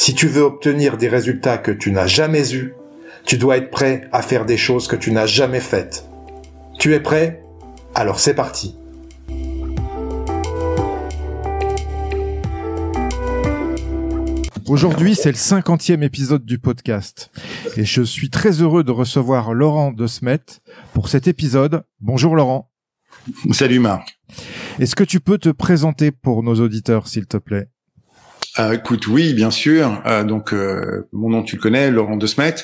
Si tu veux obtenir des résultats que tu n'as jamais eus, tu dois être prêt à faire des choses que tu n'as jamais faites. Tu es prêt? Alors c'est parti. Aujourd'hui, c'est le cinquantième épisode du podcast et je suis très heureux de recevoir Laurent de Smet pour cet épisode. Bonjour Laurent. Salut Marc. Est-ce que tu peux te présenter pour nos auditeurs, s'il te plaît? Euh, écoute, oui, bien sûr. Euh, donc, euh, mon nom, tu le connais, Laurent De Smet.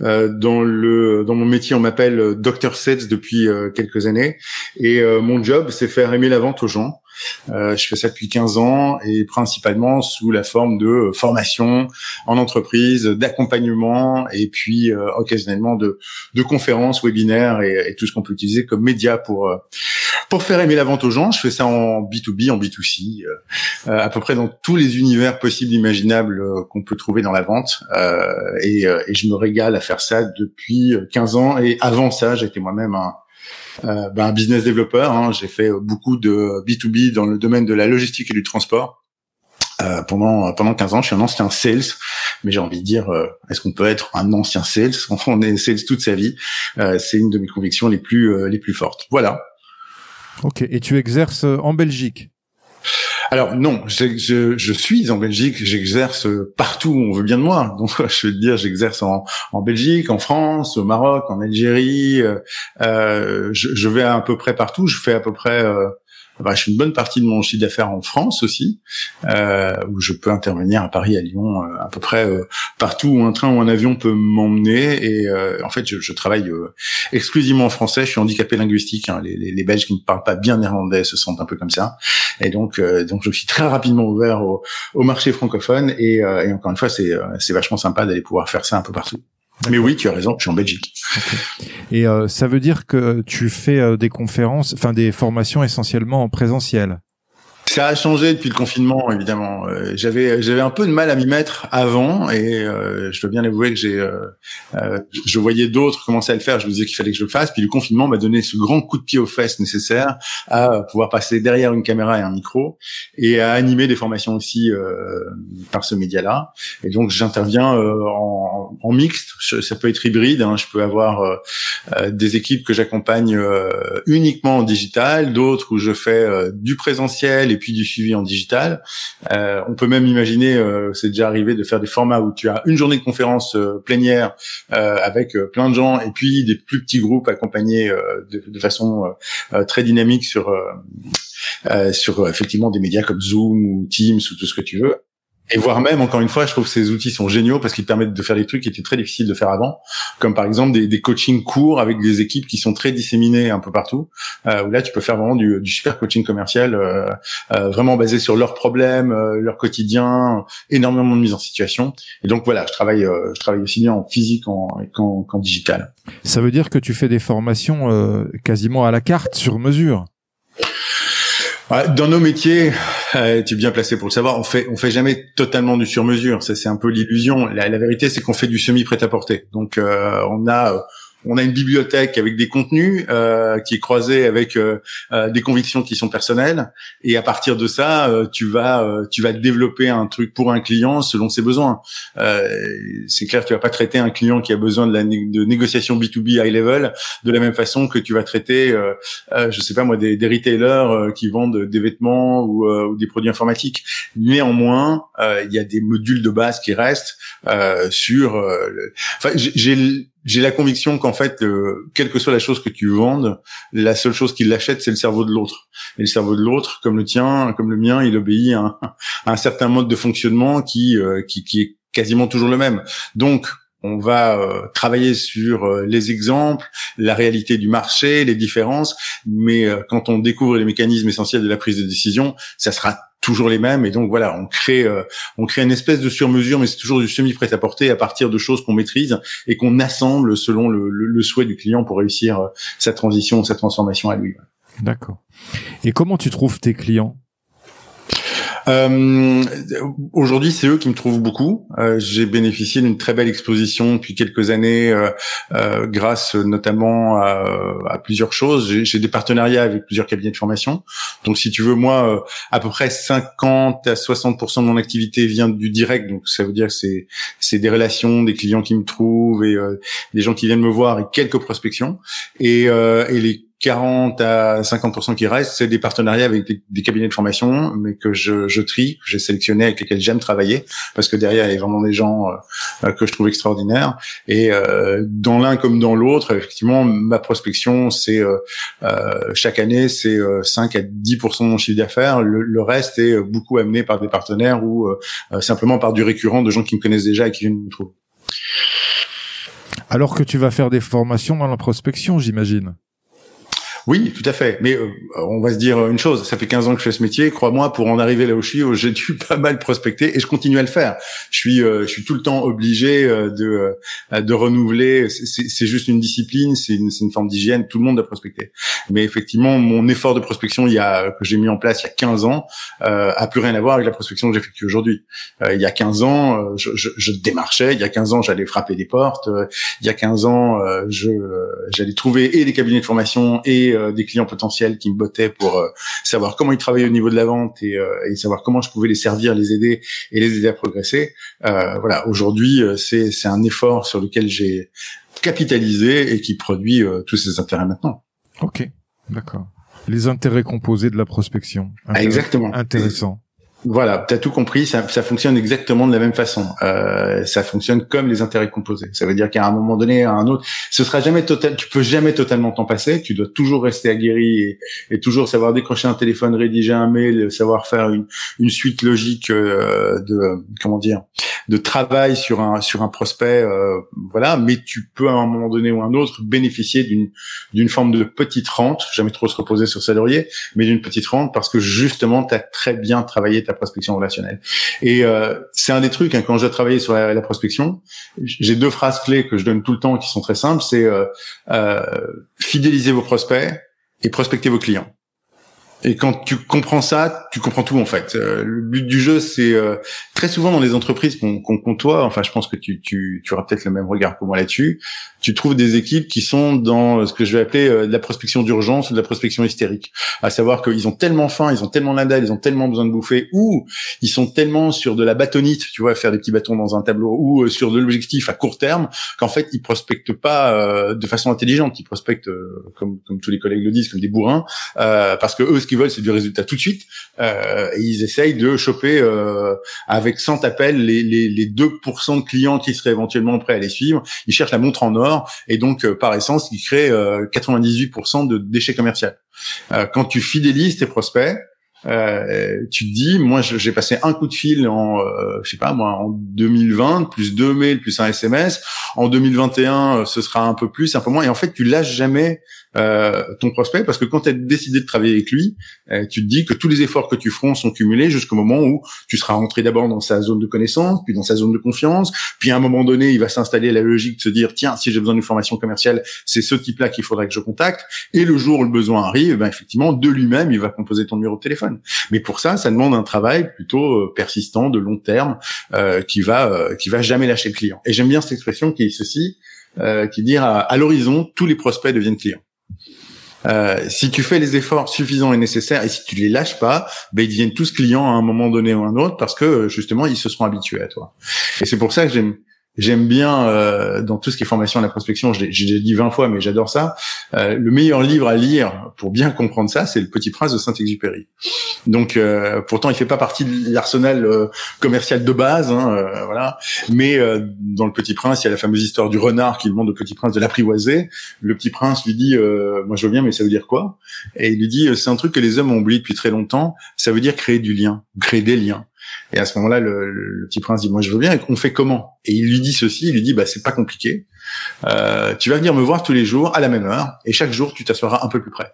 dans le dans mon métier, on m'appelle Dr Sets depuis quelques années, et mon job, c'est faire aimer la vente aux gens. Euh, je fais ça depuis 15 ans et principalement sous la forme de formation en entreprise, d'accompagnement et puis euh, occasionnellement de, de conférences, webinaires et, et tout ce qu'on peut utiliser comme média pour euh, pour faire aimer la vente aux gens. Je fais ça en B2B, en B2C, euh, à peu près dans tous les univers possibles imaginables qu'on peut trouver dans la vente et, et je me régale à faire ça depuis 15 ans et avant ça, j'étais moi-même un euh, ben, business développeur. Hein. J'ai fait beaucoup de B2B dans le domaine de la logistique et du transport. Euh, pendant pendant 15 ans, je suis un ancien sales, mais j'ai envie de dire, euh, est-ce qu'on peut être un ancien sales? On est sales toute sa vie. C'est une de mes convictions les plus les plus fortes. Voilà. Ok. Et tu exerces en Belgique? Alors non, je, suis en Belgique, j'exerce partout où on veut bien de moi. Donc je veux dire, j'exerce en, Belgique, en France, au Maroc, en Algérie. Euh, euh je, je, vais à, peu près partout. Je fais à peu près euh, bah, je fais une bonne partie de mon chiffre d'affaires en France aussi, euh, où je peux intervenir à Paris, à Lyon, euh, à peu près euh, partout où un train ou un avion peut m'emmener. Et euh, en fait, je, je travaille euh, exclusivement en français. Je suis handicapé linguistique. Hein. Les, les, les, Belges qui ne parlent pas bien néerlandais se sentent un peu comme ça. Et donc, donc je suis très rapidement ouvert au, au marché francophone. Et, et encore une fois, c'est vachement sympa d'aller pouvoir faire ça un peu partout. Mais oui, tu as raison, je suis en Belgique. Et euh, ça veut dire que tu fais euh, des conférences, enfin des formations essentiellement en présentiel. Ça a changé depuis le confinement, évidemment. Euh, j'avais j'avais un peu de mal à m'y mettre avant, et euh, je dois bien avouer que j'ai euh, euh, je voyais d'autres commencer à le faire. Je me disais qu'il fallait que je le fasse. Puis le confinement m'a donné ce grand coup de pied aux fesses nécessaire à pouvoir passer derrière une caméra et un micro et à animer des formations aussi par ce média-là. Et donc j'interviens en, mixte. ça peut être hybride. Hein. Je peux avoir des équipes que j'accompagne uniquement en digital, d'autres où je fais du présentiel et puis du suivi en digital. Euh, on peut même imaginer, euh, c'est déjà arrivé, de faire des formats où tu as une journée de conférence euh, plénière euh, avec euh, plein de gens et puis des plus petits groupes accompagnés de, de, façon très dynamique sur sur effectivement des médias comme Zoom ou Teams ou tout ce que tu veux et voire même, encore une fois, je trouve que ces outils sont géniaux parce qu'ils permettent de faire des trucs qui étaient très difficiles de faire avant, comme par exemple des, des coachings courts avec des équipes qui sont très disséminées un peu partout, euh, où là, tu peux faire vraiment du, du super coaching commercial, euh, euh, vraiment basé sur leurs problèmes, euh, leur quotidien, énormément de mise en situation. Et donc voilà, je travaille, euh, je travaille aussi bien en physique qu'en qu digital. Ça veut dire que tu fais des formations euh, quasiment à la carte, sur mesure. Dans nos métiers, euh, tu es bien placé pour le savoir. On fait, on fait jamais totalement du sur-mesure. Ça, c'est un peu l'illusion. La, vérité, c'est qu'on fait du semi prêt-à-porter. Donc, euh, on a on a une bibliothèque avec des contenus euh, qui est croisée avec euh, euh, des convictions qui sont personnelles. Et à partir de ça tu vas tu vas développer un truc pour un client selon ses besoins. C'est clair tu vas pas traiter un client qui a besoin de la négociation B2B high level de la même façon que tu vas traiter je sais pas moi des, des retailers qui vendent des vêtements ou, ou, des produits informatiques. Néanmoins il y a des modules de base qui restent sur enfin j'ai j'ai la conviction qu'en fait, euh, quelle que soit la chose que tu vendes, la seule chose qui l'achète, c'est le cerveau de l'autre. Et le cerveau de l'autre, comme le tien, comme le mien, il obéit à un, certain mode de fonctionnement qui, euh, qui, qui, est quasiment toujours le même. Donc, on va euh, travailler sur les exemples, la réalité du marché, les différences, mais quand on découvre les mécanismes essentiels de la prise de décision, ça sera toujours les mêmes. Et donc voilà on crée euh, on crée une espèce de sur-mesure mais c'est toujours du semi prêt à porter à partir de choses qu'on maîtrise et qu'on assemble selon le, le, souhait du client pour réussir euh, sa transition sa transformation à lui. D'accord. Et comment tu trouves tes clients? Euh, Aujourd'hui, c'est eux qui me trouvent beaucoup. Euh, j'ai bénéficié d'une très belle exposition depuis quelques années, euh, euh grâce notamment à, à plusieurs choses. J'ai des partenariats avec plusieurs cabinets de formation. Donc, si tu veux, moi, euh, à peu près 50 à 60% de mon activité vient du direct. Donc, ça veut dire que c'est c'est des relations, des clients qui me trouvent et euh, des gens qui viennent me voir et quelques prospections. Et, et les 40 à 50% qui restent, c'est des partenariats avec des, cabinets de formation, mais que je, je trie, que j'ai sélectionné, avec lesquels j'aime travailler, parce que derrière, il y a vraiment des gens euh, que je trouve extraordinaires. Et euh, dans l'un comme dans l'autre, effectivement, ma prospection, c'est euh, euh chaque année, c'est 5 à 10% de mon chiffre d'affaires. Le, le, reste est beaucoup amené par des partenaires ou simplement par du récurrent de gens qui me connaissent déjà et qui viennent me trouver. Alors que tu vas faire des formations dans la prospection, j'imagine. Oui, tout à fait. Mais euh, on va se dire une chose, ça fait 15 ans que je fais ce métier, crois-moi, pour en arriver là où je suis, j'ai dû pas mal prospecter et je continue à le faire. Je suis, euh, je suis tout le temps obligé euh, de, de renouveler. C'est juste une discipline, c'est une, une, forme d'hygiène. Tout le monde doit prospecter. Mais effectivement, mon effort de prospection, il y a que j'ai mis en place il y a 15 ans, euh, a plus rien à voir avec la prospection que j'effectue aujourd'hui. il y a 15 ans, je, je, je, démarchais. Il y a 15 ans, j'allais frapper des portes. il y a 15 ans, je j'allais trouver et des cabinets de formation et euh, des clients potentiels qui me bottaient pour euh, savoir comment ils travaillaient au niveau de la vente et, euh, et, savoir comment je pouvais les servir, les aider et les aider à progresser. voilà, aujourd'hui, c'est c'est un effort sur lequel j'ai capitalisé et qui produit tous ces intérêts maintenant. Ok, d'accord. Les intérêts composés de la prospection. Exactement. Intéressant. Voilà, tu as tout compris, ça, ça, fonctionne exactement de la même façon. Euh, ça fonctionne comme les intérêts composés. Ça veut dire qu'à un moment donné, à un autre, ce sera jamais total. Tu peux jamais totalement t'en passer. Tu dois toujours rester aguerri et, et, toujours savoir décrocher un téléphone, rédiger un mail, savoir faire une, une suite logique euh, de comment dire de travail sur un sur un prospect. Euh, voilà, mais tu peux à un moment donné ou un autre bénéficier d'une d'une forme de petite rente. Jamais trop se reposer sur sa laurier, mais d'une petite rente parce que justement, tu as très bien travaillé ta prospection relationnelle. Et euh, c'est un des trucs hein, quand j'ai travaillé sur la, prospection, j'ai deux phrases clés que je donne tout le temps qui sont très simples. C'est euh, euh, fidéliser vos prospects et prospecter vos clients. Et quand tu comprends ça, tu comprends tout en fait. Euh, le but du jeu, c'est euh, très souvent dans les entreprises qu'on qu'on côtoie. Enfin, je pense que tu, tu, tu auras peut-être le même regard que moi là-dessus. Tu trouves des équipes qui sont dans ce que je vais appeler euh, de la prospection d'urgence ou de la prospection hystérique. À savoir qu'ils ont tellement faim, ils ont tellement la ils ont tellement besoin de bouffer, ou ils sont tellement sur de la bâtonnite, tu vois, faire des petits bâtons dans un tableau, ou sur de l'objectif à court terme, qu'en fait ils prospectent pas de façon intelligente. Ils prospectent, comme, tous les collègues le disent, comme des bourrins, parce que eux, qu'ils veulent, c'est du résultat tout de suite. Euh, ils essayent de choper euh, avec 100 appels les, les, les 2% de clients qui seraient éventuellement prêts à les suivre. Ils cherchent la montre en or et donc euh, par essence, ils créent 98% de déchets commerciaux. quand tu fidélises tes prospects, euh, tu te dis, moi, j'ai passé un coup de fil en, euh, je sais pas moi, en 2020, plus deux mails, plus un SMS. En 2021, ce sera un peu plus, un peu moins. Et en fait, tu lâches jamais euh, ton prospect parce que quand tu as décidé de travailler avec lui, euh, tu te dis que tous les efforts que tu feras sont cumulés jusqu'au moment où tu seras rentré d'abord dans sa zone de connaissance, puis dans sa zone de confiance, puis à un moment donné, il va s'installer la logique de se dire tiens, si j'ai besoin d'une formation commerciale, c'est ce type-là qu'il faudrait que je contacte. Et le jour où le besoin arrive, ben effectivement, de lui-même, il va composer ton numéro de téléphone. Mais pour ça, ça demande un travail plutôt euh, persistant, de long terme, euh, qui va qui va jamais lâcher le client. Et j'aime bien cette expression qui est ceci euh, qui dit à, à l'horizon, tous les prospects deviennent clients. Euh, si tu fais les efforts suffisants et nécessaires et si tu les lâches pas, ben ils deviennent tous clients à un moment donné ou à un autre parce que justement ils se seront habitués à toi. Et c'est pour ça que j'aime J'aime bien euh, dans tout ce qui est formation à la prospection, j'ai dit 20 fois, mais j'adore ça. Euh, le meilleur livre à lire pour bien comprendre ça, c'est Le Petit Prince de Saint-Exupéry. Donc, euh, pourtant, il fait pas partie de l'arsenal euh, commercial de base, hein, euh, voilà. Mais dans Le Petit Prince, il y a la fameuse histoire du renard qui demande au Petit Prince de l'apprivoiser. Le Petit Prince lui dit, moi je veux bien, mais ça veut dire quoi? Et il lui dit, c'est un truc que les hommes ont oublié depuis très longtemps. Ça veut dire créer du lien, créer des liens. Et à ce moment-là, le, le, petit prince dit moi je veux bien. On fait comment? Et il lui dit ceci. Il lui dit bah c'est pas compliqué. Euh, tu vas venir me voir tous les jours à la même heure et chaque jour tu t'assoiras un peu plus près.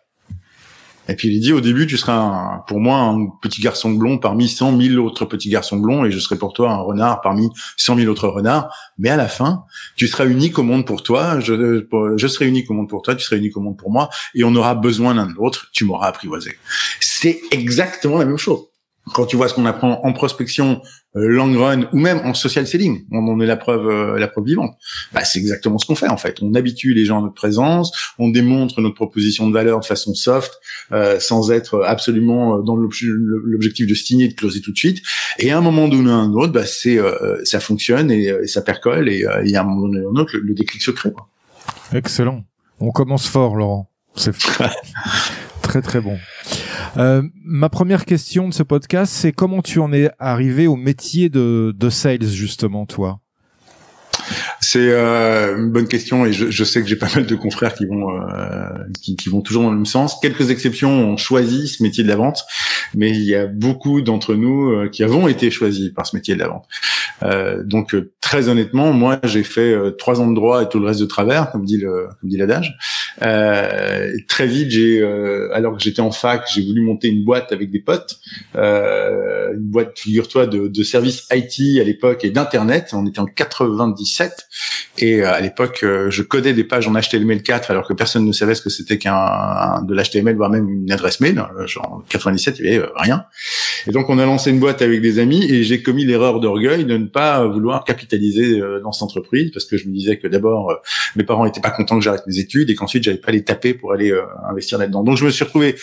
Et puis il dit au début tu seras pour moi un petit garçon blond parmi cent mille autres petits garçons blonds et je serai pour toi un renard parmi cent mille autres renards. Mais à la fin, tu seras unique au monde pour toi, je, je serai unique au monde pour toi, tu seras unique au monde pour moi et on aura besoin l'un de l'autre. Tu m'auras apprivoisé. C'est exactement la même chose quand tu vois ce qu'on apprend en prospection, euh, long run ou même en social selling, on en est la preuve, euh, la preuve vivante. Bah, c'est exactement ce qu'on fait en fait. On habitue les gens à notre présence, on démontre notre proposition de valeur de façon soft, euh, sans être absolument dans l'objectif de signer, de closer tout de suite. Et à un moment donné ou à un autre, bah, c'est ça fonctionne et, ça percole et, il y a un moment donné ou un autre, le, déclic se crée. Quoi. Excellent. On commence fort, Laurent. C'est très très bon. Euh, ma première question de ce podcast, c'est comment tu en es arrivé au métier de, de sales justement, toi? C'est euh, une bonne question et je, je sais que j'ai pas mal de confrères qui vont euh, qui, qui, vont toujours dans le même sens. Quelques exceptions ont choisi ce métier de la vente, mais il y a beaucoup d'entre nous euh, qui avons été choisis par ce métier de la vente. Euh, donc euh, très honnêtement, moi j'ai fait trois ans de droit et tout le reste de travers, comme dit le comme dit l'adage. très vite, j'ai alors que j'étais en fac, j'ai voulu monter une boîte avec des potes, une boîte figure-toi de, de services IT à l'époque et d'internet. On était en 97 et euh, à l'époque, euh, je codais des pages en HTML4 alors que personne ne savait ce que c'était qu'un de l'HTML, voire même une adresse mail. Euh, genre en 97, il y avait rien. Et donc, on a lancé une boîte avec des amis et j'ai commis l'erreur d'orgueil de ne pas vouloir capitaliser dans cette entreprise parce que je me disais que d'abord, mes parents n'étaient pas contents que j'arrête mes études et qu'ensuite, j'allais pas les taper pour aller investir là-dedans. Donc, je me suis retrouvé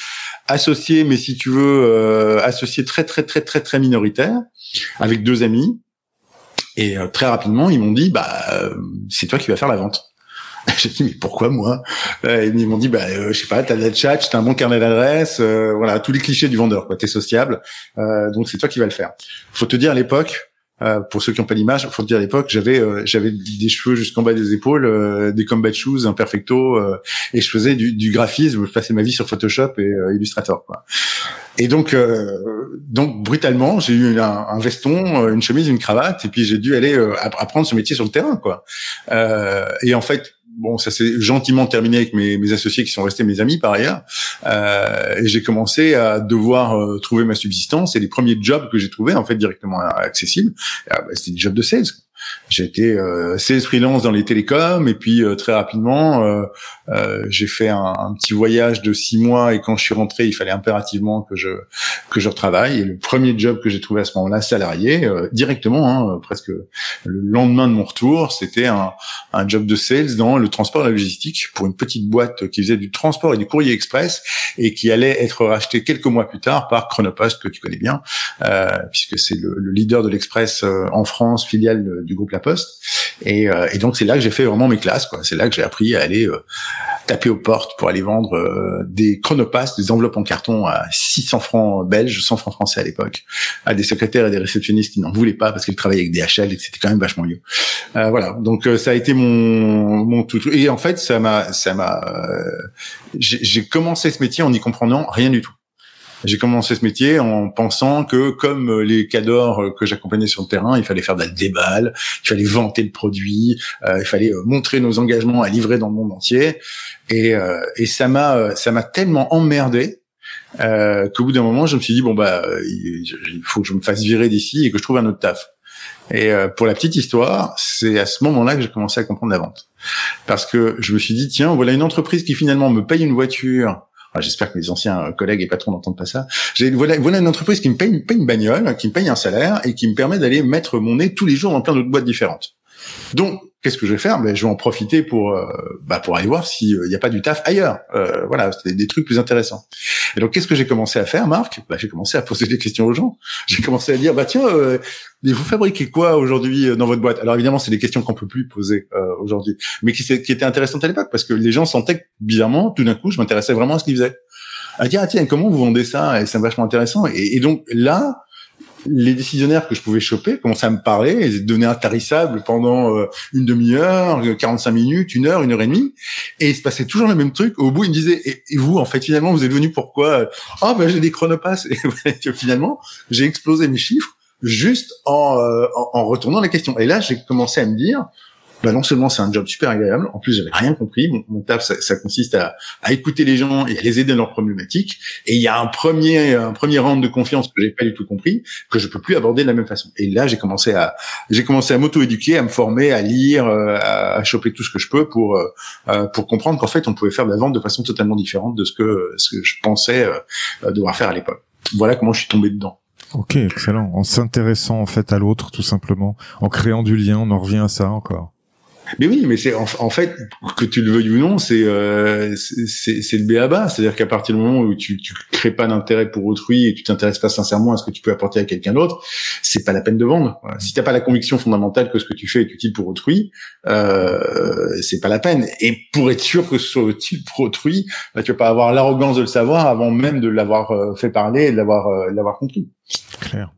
associé, mais si tu veux, associé très, très, très, très, très minoritaire avec deux amis et euh, très rapidement, ils m'ont dit, bah, euh, c'est toi qui vas faire la vente. J'ai dit mais pourquoi moi? Euh, Ils m'ont dit bah je sais pas, t'as de la chat, t'as un bon carnet d'adresses, voilà tous les clichés du vendeur quoi. T'es sociable, donc c'est toi qui vas le faire. Faut te dire à l'époque, pour ceux qui n'ont pas l'image, faut dire à l'époque, j'avais j'avais des cheveux jusqu'en bas des épaules, des combat shoes, un perfecto, et je faisais du, du, graphisme, je passais ma vie sur Photoshop et Illustrator quoi. Et donc, euh, donc brutalement, j'ai eu un, un, veston, euh, une chemise, une cravate, et puis j'ai dû aller euh, apprendre ce métier sur le terrain, quoi. Euh, et en fait, bon, ça s'est gentiment terminé avec mes, mes, associés qui sont restés mes amis par ailleurs. Euh, et j'ai commencé à devoir trouver ma subsistance. Et les premiers jobs que j'ai trouvés, en fait, directement accessibles, bah, c'était des jobs de sales. Été euh, sales freelance dans les télécoms et puis euh, très rapidement euh, euh, j'ai fait un, petit voyage de six mois et quand je suis rentré il fallait impérativement que je que je retravaille. Et le premier job que j'ai trouvé à ce moment-là salarié euh, directement hein, presque le lendemain de mon retour c'était un, un job de sales dans le transport et la logistique pour une petite boîte qui faisait du transport et du courrier express et qui allait être racheté quelques mois plus tard par Chronopost que tu connais bien puisque c'est le, le, leader de l'express en France filiale du groupe La Poste. Et, euh, et donc c'est là que j'ai fait vraiment mes classes. quoi. C'est là que j'ai appris à aller euh, taper aux portes pour aller vendre euh, des chronopass, des enveloppes en carton à 600 francs belges, 100 francs français à l'époque, à des secrétaires et des réceptionnistes qui n'en voulaient pas parce qu'ils travaillaient avec DHL et que c'était quand même vachement mieux. voilà. Donc ça a été mon mon tout. Et en fait ça m'a ça m'a j'ai commencé ce métier en n'y comprenant rien du tout. J'ai commencé ce métier en pensant que, comme euh, les cadors euh, que j'accompagnais sur le terrain, il fallait faire de la déballe, il fallait vanter le produit, euh, il fallait montrer nos engagements à livrer dans le monde entier. Et, et ça m'a ça m'a tellement emmerdé euh, qu'au bout d'un moment, je me suis dit bon bah il faut que je me fasse virer d'ici et que je trouve un autre taf. Et pour la petite histoire, c'est à ce moment-là que j'ai commencé à comprendre la vente, parce que je me suis dit tiens voilà une entreprise qui finalement me paye une voiture J'espère que mes anciens collègues et patrons n'entendent pas ça. Voilà, une entreprise qui me paye, paye une bagnole, qui me paye un salaire et qui me permet d'aller mettre mon nez tous les jours dans plein d'autres boîtes différentes. Donc, qu'est-ce que je vais faire? Ben, Je vais en profiter pour euh, bah, pour aller voir s'il n'y a pas du taf ailleurs. Euh, voilà, c'était des trucs plus intéressants. Et donc, qu'est-ce que j'ai commencé à faire, Marc? Bah, J'ai commencé à poser des questions aux gens. J'ai commencé à dire, bah tiens, euh, vous fabriquez quoi aujourd'hui euh, dans votre boîte? Alors évidemment, c'est des questions qu'on peut plus poser euh, aujourd'hui, mais qui, étaient intéressantes à l'époque parce que les gens sentaient que, bizarrement, tout d'un coup, je m'intéressais vraiment à ce qu'ils faisaient. À dire, ah tiens, comment vous vendez ça? Et c'est vachement intéressant. Et donc là, les décisionnaires que je pouvais choper commençaient à me parler, ils devenaient intarissables pendant euh, une demi-heure, 45 minutes, une heure, une heure et demie, et il se passait toujours le même truc. Au bout, ils me disaient et, vous, en fait, finalement, vous êtes venu pourquoi Ah ben j'ai des chronopasses. Et finalement, j'ai explosé mes chiffres juste en, euh, en, en retournant la question. Et là, j'ai commencé à me dire bah non seulement c'est un job super agréable, en plus j'avais rien compris. Mon, mon taf, ça, ça consiste à, à, écouter les gens et à les aider dans leurs problématiques. Et il y a un premier, un premier round de confiance que j'ai pas du tout compris, que je peux plus aborder de la même façon. Et là, j'ai commencé à, j'ai commencé à m'auto-éduquer, à me former, à lire, euh, à, à, choper tout ce que je peux pour, euh, euh, pour comprendre qu'en fait, on pouvait faire de la vente de façon totalement différente de ce que, ce que je pensais devoir faire à l'époque. Voilà comment je suis tombé dedans. Ok, excellent. En s'intéressant en fait à l'autre, tout simplement, en créant du lien, on en revient à ça encore. Mais oui, mais c'est en, fait que tu le veuilles ou non, c'est euh, c'est le béaba, c'est-à-dire qu'à partir du moment où tu tu crées pas d'intérêt pour autrui et tu t'intéresses pas sincèrement à ce que tu peux apporter à quelqu'un d'autre, c'est pas la peine de vendre. Si t'as pas la conviction fondamentale que ce que tu fais est utile pour autrui, euh, c'est pas la peine. Et pour être sûr que ce soit utile pour autrui, bah, tu vas pas avoir l'arrogance de le savoir avant même de l'avoir euh, fait parler et de l'avoir euh, l'avoir compris. Clair.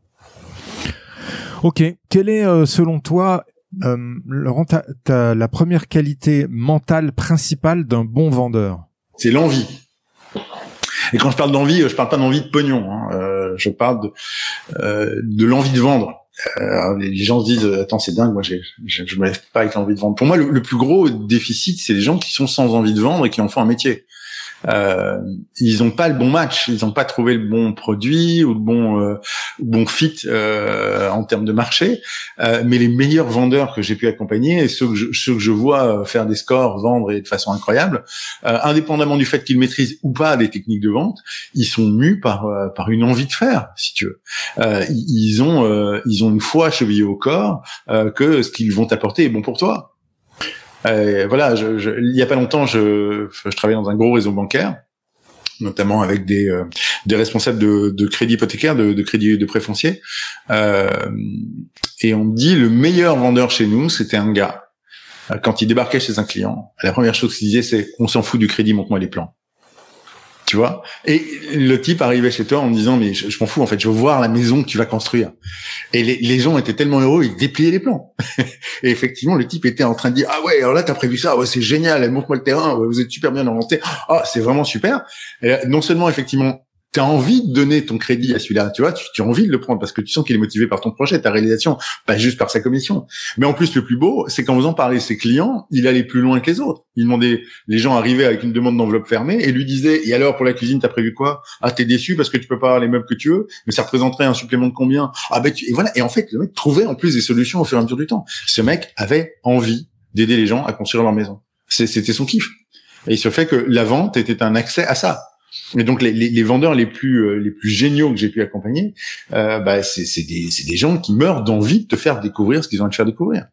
Ok. Quel est, euh, selon toi, euh, Laurent, la première qualité mentale principale d'un bon vendeur C'est l'envie. Et quand je parle d'envie, je parle pas d'envie de pognon. Hein. Euh, je parle de, euh, de l'envie de vendre. Euh, les gens se disent attends c'est dingue moi je, je me lève pas avec l'envie de vendre. Pour moi le, le plus gros déficit c'est les gens qui sont sans envie de vendre et qui en font un métier euh, ils n'ont pas le bon match, ils n'ont pas trouvé le bon produit ou le bon euh, bon fit euh, en termes de marché. Euh, mais les meilleurs vendeurs que j'ai pu accompagner et ceux que je, ceux que je vois faire des scores, vendre et de façon incroyable, euh, indépendamment du fait qu'ils maîtrisent ou pas des techniques de vente, ils sont mus par euh, par une envie de faire, si tu veux. ils ont ils ont une foi chevillée au corps que ce qu'ils vont t'apporter est bon pour toi. Euh, voilà, je, je, il y a pas longtemps, je, je travaillais dans un gros réseau bancaire, notamment avec des, euh, des responsables de, de crédit hypothécaire, de, de crédit de prêt foncier. Euh, et on me dit le meilleur vendeur chez nous, c'était un gars. Quand il débarquait chez un client, la première chose qu'il disait, c'est on s'en fout du crédit, montre-moi les plans tu vois. Et le type arrivait chez toi en me disant mais je, m'en fous en fait, je veux voir la maison que tu vas construire. Et les, gens étaient tellement heureux, ils dépliaient les plans. et effectivement, le type était en train de dire ah ouais, alors là t'as prévu ça, ouais c'est génial, montre-moi le terrain, vous êtes super bien orienté, ah c'est vraiment super. Non seulement effectivement tu as envie de donner ton crédit à celui-là, tu vois, tu, tu, as envie de le prendre parce que tu sens qu'il est motivé par ton projet, ta réalisation, pas juste par sa commission. Mais en plus, le plus beau, c'est qu'en faisant parler ses clients, il allait plus loin que les autres. Il demandait, les gens arrivaient avec une demande d'enveloppe fermée et lui disait, et alors pour la cuisine, t'as prévu quoi? Ah, t'es déçu parce que tu peux pas avoir les meubles que tu veux, mais ça représenterait un supplément de combien? Ah ben, tu... et voilà. Et en fait, le mec trouvait en plus des solutions au fur et à mesure du temps. Ce mec avait envie d'aider les gens à construire leur maison. C'était son kiff. Et il se fait que la vente était un accès à ça. Et donc les, les, les, vendeurs les plus euh, les plus géniaux que j'ai pu accompagner, euh, bah, c'est des, des gens qui meurent d'envie de te faire découvrir ce qu'ils ont à te faire découvrir.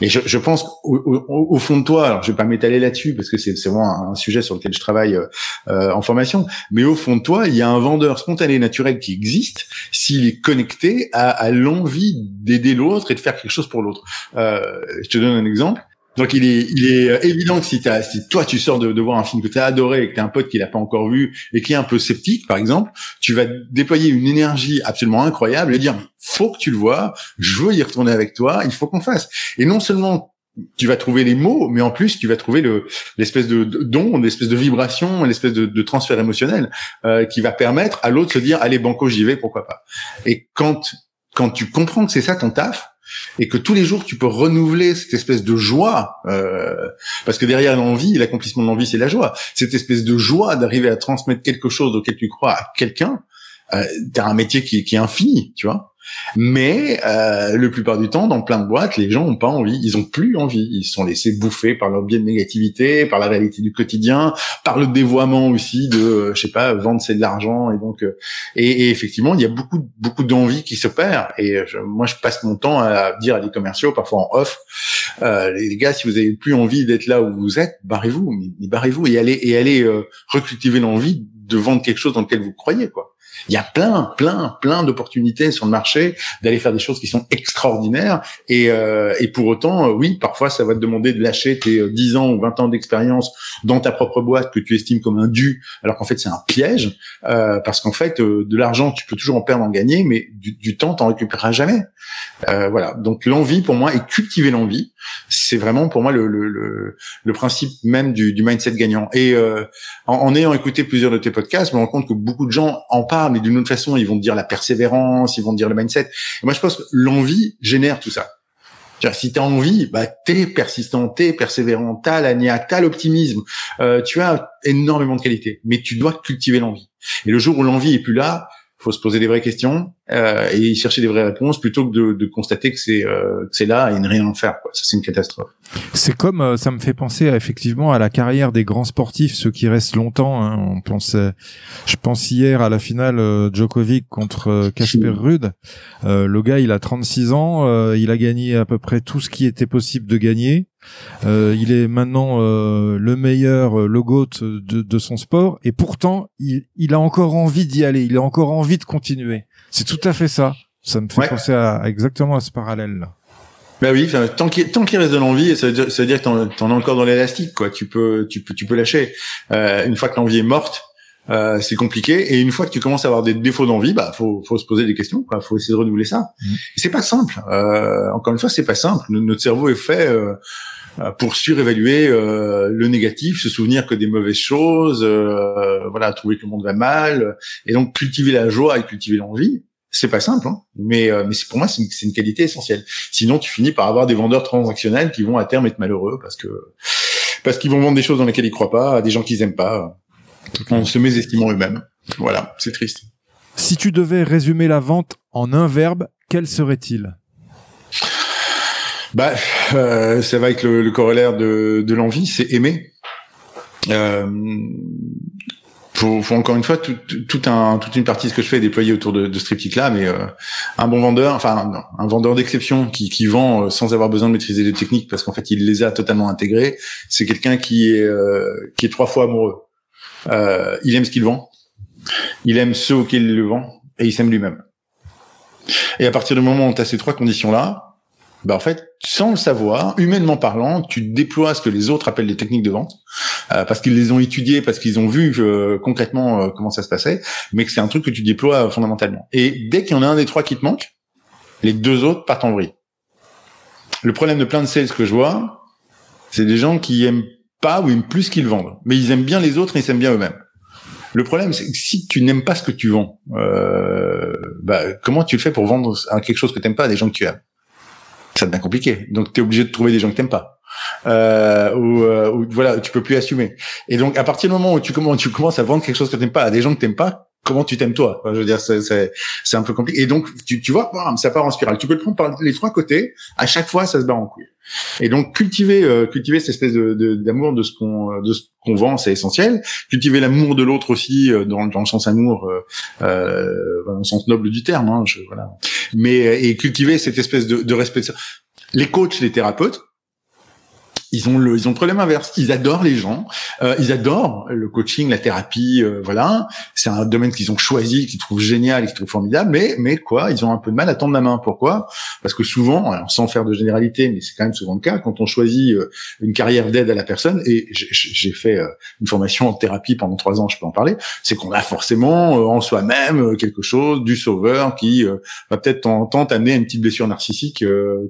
Et je, je pense au, au, au, fond de toi, alors je vais pas m'étaler là-dessus parce que c'est vraiment un sujet sur lequel je travaille euh, euh, en formation, mais au fond de toi, il y a un vendeur spontané naturel qui existe s'il est connecté à, à l'envie d'aider l'autre et de faire quelque chose pour l'autre. Euh, je te donne un exemple. Donc il est, il est euh, évident que si, si toi tu sors de, de voir un film que tu as adoré et que tu as un pote qui l'a pas encore vu et qui est un peu sceptique par exemple, tu vas déployer une énergie absolument incroyable et dire faut que tu le vois, je veux y retourner avec toi, il faut qu'on fasse. Et non seulement tu vas trouver les mots, mais en plus tu vas trouver le l'espèce de, don, l'espèce de vibration, l'espèce de, de, transfert émotionnel euh, qui va permettre à l'autre de se dire allez banco j'y vais pourquoi pas. Et quand quand tu comprends que c'est ça ton taf, et que tous les jours tu peux renouveler cette espèce de joie, euh, parce que derrière l'envie, l'accomplissement de l'envie, c'est la joie. Cette espèce de joie d'arriver à transmettre quelque chose auquel tu crois à quelqu'un, euh, t'as un métier qui, qui, est infini, tu vois. Mais euh, le plupart du temps, dans plein de boîtes, les gens ont pas envie, ils ont plus envie, ils sont laissés bouffer par leur biais de négativité, par la réalité du quotidien, par le dévoiement aussi de, euh, je sais pas, vendre c'est de l'argent et donc euh, et, effectivement, il y a beaucoup beaucoup d'envie qui se perd. Et moi, je passe mon temps à dire à des commerciaux, parfois en off, les gars, si vous avez plus envie d'être là où vous êtes, barrez-vous, mais barrez-vous et allez et allez recultiver l'envie de vendre quelque chose dans lequel vous croyez, quoi. Il y a plein, plein, plein d'opportunités sur le marché d'aller faire des choses qui sont extraordinaires. Et, euh, et pour autant, euh, oui, parfois, ça va te demander de lâcher tes 10 euh, ans ou 20 ans d'expérience dans ta propre boîte que tu estimes comme un dû, alors qu'en fait, c'est un piège. Euh, parce qu'en fait, euh, de l'argent, tu peux toujours en perdre, en gagner, mais du, du temps, t'en récupéreras jamais. Voilà. Donc, l'envie, pour moi, et cultiver l'envie, c'est vraiment, pour moi, le, le, le, le principe même du, du mindset gagnant. Et en, en ayant écouté plusieurs de tes podcasts, je me rends compte que beaucoup de gens en parlent mais d'une autre façon, ils vont dire la persévérance, ils vont dire le mindset. Et moi, je pense que l'envie génère tout ça. Si tu as envie, bah, t'es persistant, t'es persévérant, t'as la niaque, t'as l'optimisme, euh, tu as énormément de qualités, mais tu dois cultiver l'envie. Et le jour où l'envie est plus là, faut se poser des vraies questions euh, et chercher des vraies réponses plutôt que de, de constater que c'est euh, c'est là et ne rien en faire. Quoi. Ça c'est une catastrophe. C'est comme euh, ça me fait penser à, effectivement à la carrière des grands sportifs, ceux qui restent longtemps. Hein. On pense, je pense hier à la finale euh, Djokovic contre Casper Ruud. le gars, il a 36 ans, il a gagné à peu près tout ce qui était possible de gagner. Euh, il est maintenant euh, le meilleur, euh, le GOAT de, de, son sport, et pourtant, il, il a encore envie d'y aller, il a encore envie de continuer. C'est tout à fait ça. Ça me fait penser à, exactement à ce parallèle-là. Bah oui, tant qu'il tant qu'il reste de l'envie, ça veut dire, ça veut dire que t'en, t'en as encore dans l'élastique, quoi. Tu peux, tu peux, tu peux lâcher. Euh, une fois que l'envie est morte, euh, c'est compliqué. Et une fois que tu commences à avoir des défauts d'envie, bah faut, faut se poser des questions. Quoi. Faut essayer de renouveler ça. Mmh. C'est pas simple. Euh, encore une fois, c'est pas simple. Notre cerveau est fait euh, pour surévaluer euh, le négatif, se souvenir que des mauvaises choses, euh, voilà, trouver que le monde va mal, et donc cultiver la joie et cultiver l'envie. C'est pas simple, hein mais euh, mais pour moi c'est une, une, qualité essentielle. Sinon, tu finis par avoir des vendeurs transactionnels qui vont à terme être malheureux parce que parce qu'ils vont vendre des choses dans lesquelles ils croient pas, à des gens qu'ils aiment pas en se mésestimant eux-mêmes. Voilà, c'est triste. Si tu devais résumer la vente en un verbe, quel serait-il? Bah, euh, ça va avec le, le corollaire de, de l'envie, c'est aimer. Euh, faut, faut, encore une fois tout, tout, un, toute une partie de ce que je fais est déployée autour de, de ce triptyque-là, mais euh, un bon vendeur, enfin un vendeur d'exception qui, qui vend euh, sans avoir besoin de maîtriser les techniques parce qu'en fait il les a totalement intégrés, c'est quelqu'un qui est euh, qui est trois fois amoureux. Euh, il aime ce qu'il vend, il aime ceux auxquels il le vend, et il s'aime lui-même. Et à partir du moment où tu as ces trois conditions-là, bah en fait, sans le savoir, humainement parlant, tu déploies ce que les autres appellent les techniques de vente, euh, parce qu'ils les ont étudiées, parce qu'ils ont vu euh, concrètement euh, comment ça se passait, mais que c'est un truc que tu déploies fondamentalement. Et dès qu'il y en a un des trois qui te manque, les deux autres partent en vrille. Le problème de plein de sales que je vois, c'est des gens qui aiment pas ou aiment plus qu'ils vendent. Mais ils aiment bien les autres et ils s'aiment bien eux-mêmes. Le problème, c'est que si tu n'aimes pas ce que tu vends, bah, comment tu le fais pour vendre quelque chose que tu n'aimes pas à des gens que tu aimes? Ça devient compliqué. Donc, tu es obligé de trouver des gens que tu n'aimes pas. Euh, ou, euh, voilà, tu peux plus assumer. Et donc, à partir du moment où tu commences, tu commences à vendre quelque chose que tu n'aimes pas à des gens que tu n'aimes pas, comment tu t'aimes toi? Je veux dire, c'est c'est un peu compliqué. Et donc, tu, tu vois, ça part en spirale. Tu peux le prendre par les trois côtés. À chaque fois, ça se bat en couille. Et donc, cultiver euh, cultiver cette espèce de d'amour de, ce qu'on de ce qu'on vend, c'est essentiel. Cultiver l'amour de l'autre aussi, euh, dans, dans le sens amour, euh, euh, dans le sens noble du terme. Hein, je, voilà. Mais et cultiver cette espèce de, de respect. Les coachs, les thérapeutes, ils ont le ils ont le problème inverse. Ils adorent les gens. Euh, ils adorent le coaching la thérapie euh, voilà. C'est un domaine qu'ils ont choisi qu'ils trouvent génial qu'ils trouvent formidable. Mais mais quoi ils ont un peu de mal à tendre la main. Pourquoi? Parce que souvent alors, sans faire de généralité mais c'est quand même souvent le cas quand on choisit euh, une carrière d'aide à la personne et j'ai fait euh, une formation en thérapie pendant trois ans je peux en parler c'est qu'on a forcément euh, en soi-même quelque chose du sauveur qui va peut-être tenter t'amener une petite blessure narcissique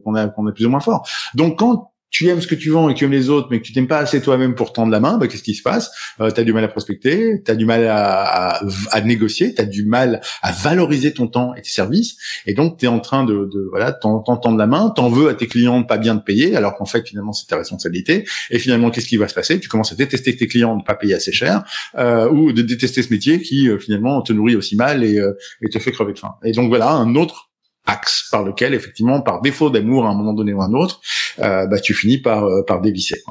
qu'on a qu'on a plus ou moins fort. Donc quand tu aimes ce que tu vends et tu aimes les autres, mais que tu t'aimes pas assez toi-même pour tendre la main, bah, qu'est-ce qui se passe? Euh, Tu as du mal à prospecter, tu as du mal à, à, à négocier, tu as du mal à valoriser ton temps et tes services, et donc tu es en train de, de voilà, t'en tendre la main, t'en veux à tes clients de pas bien te payer, alors qu'en fait finalement c'est ta responsabilité, et finalement qu'est-ce qui va se passer? Tu commences à détester tes clients de pas payer assez cher, euh, ou de détester ce métier qui euh, finalement te nourrit aussi mal et, euh, et te fait crever de faim. Et donc voilà un autre axe par lequel, effectivement, par défaut d'amour à un moment donné ou à un autre, euh, bah, tu finis par, euh, par dévisser.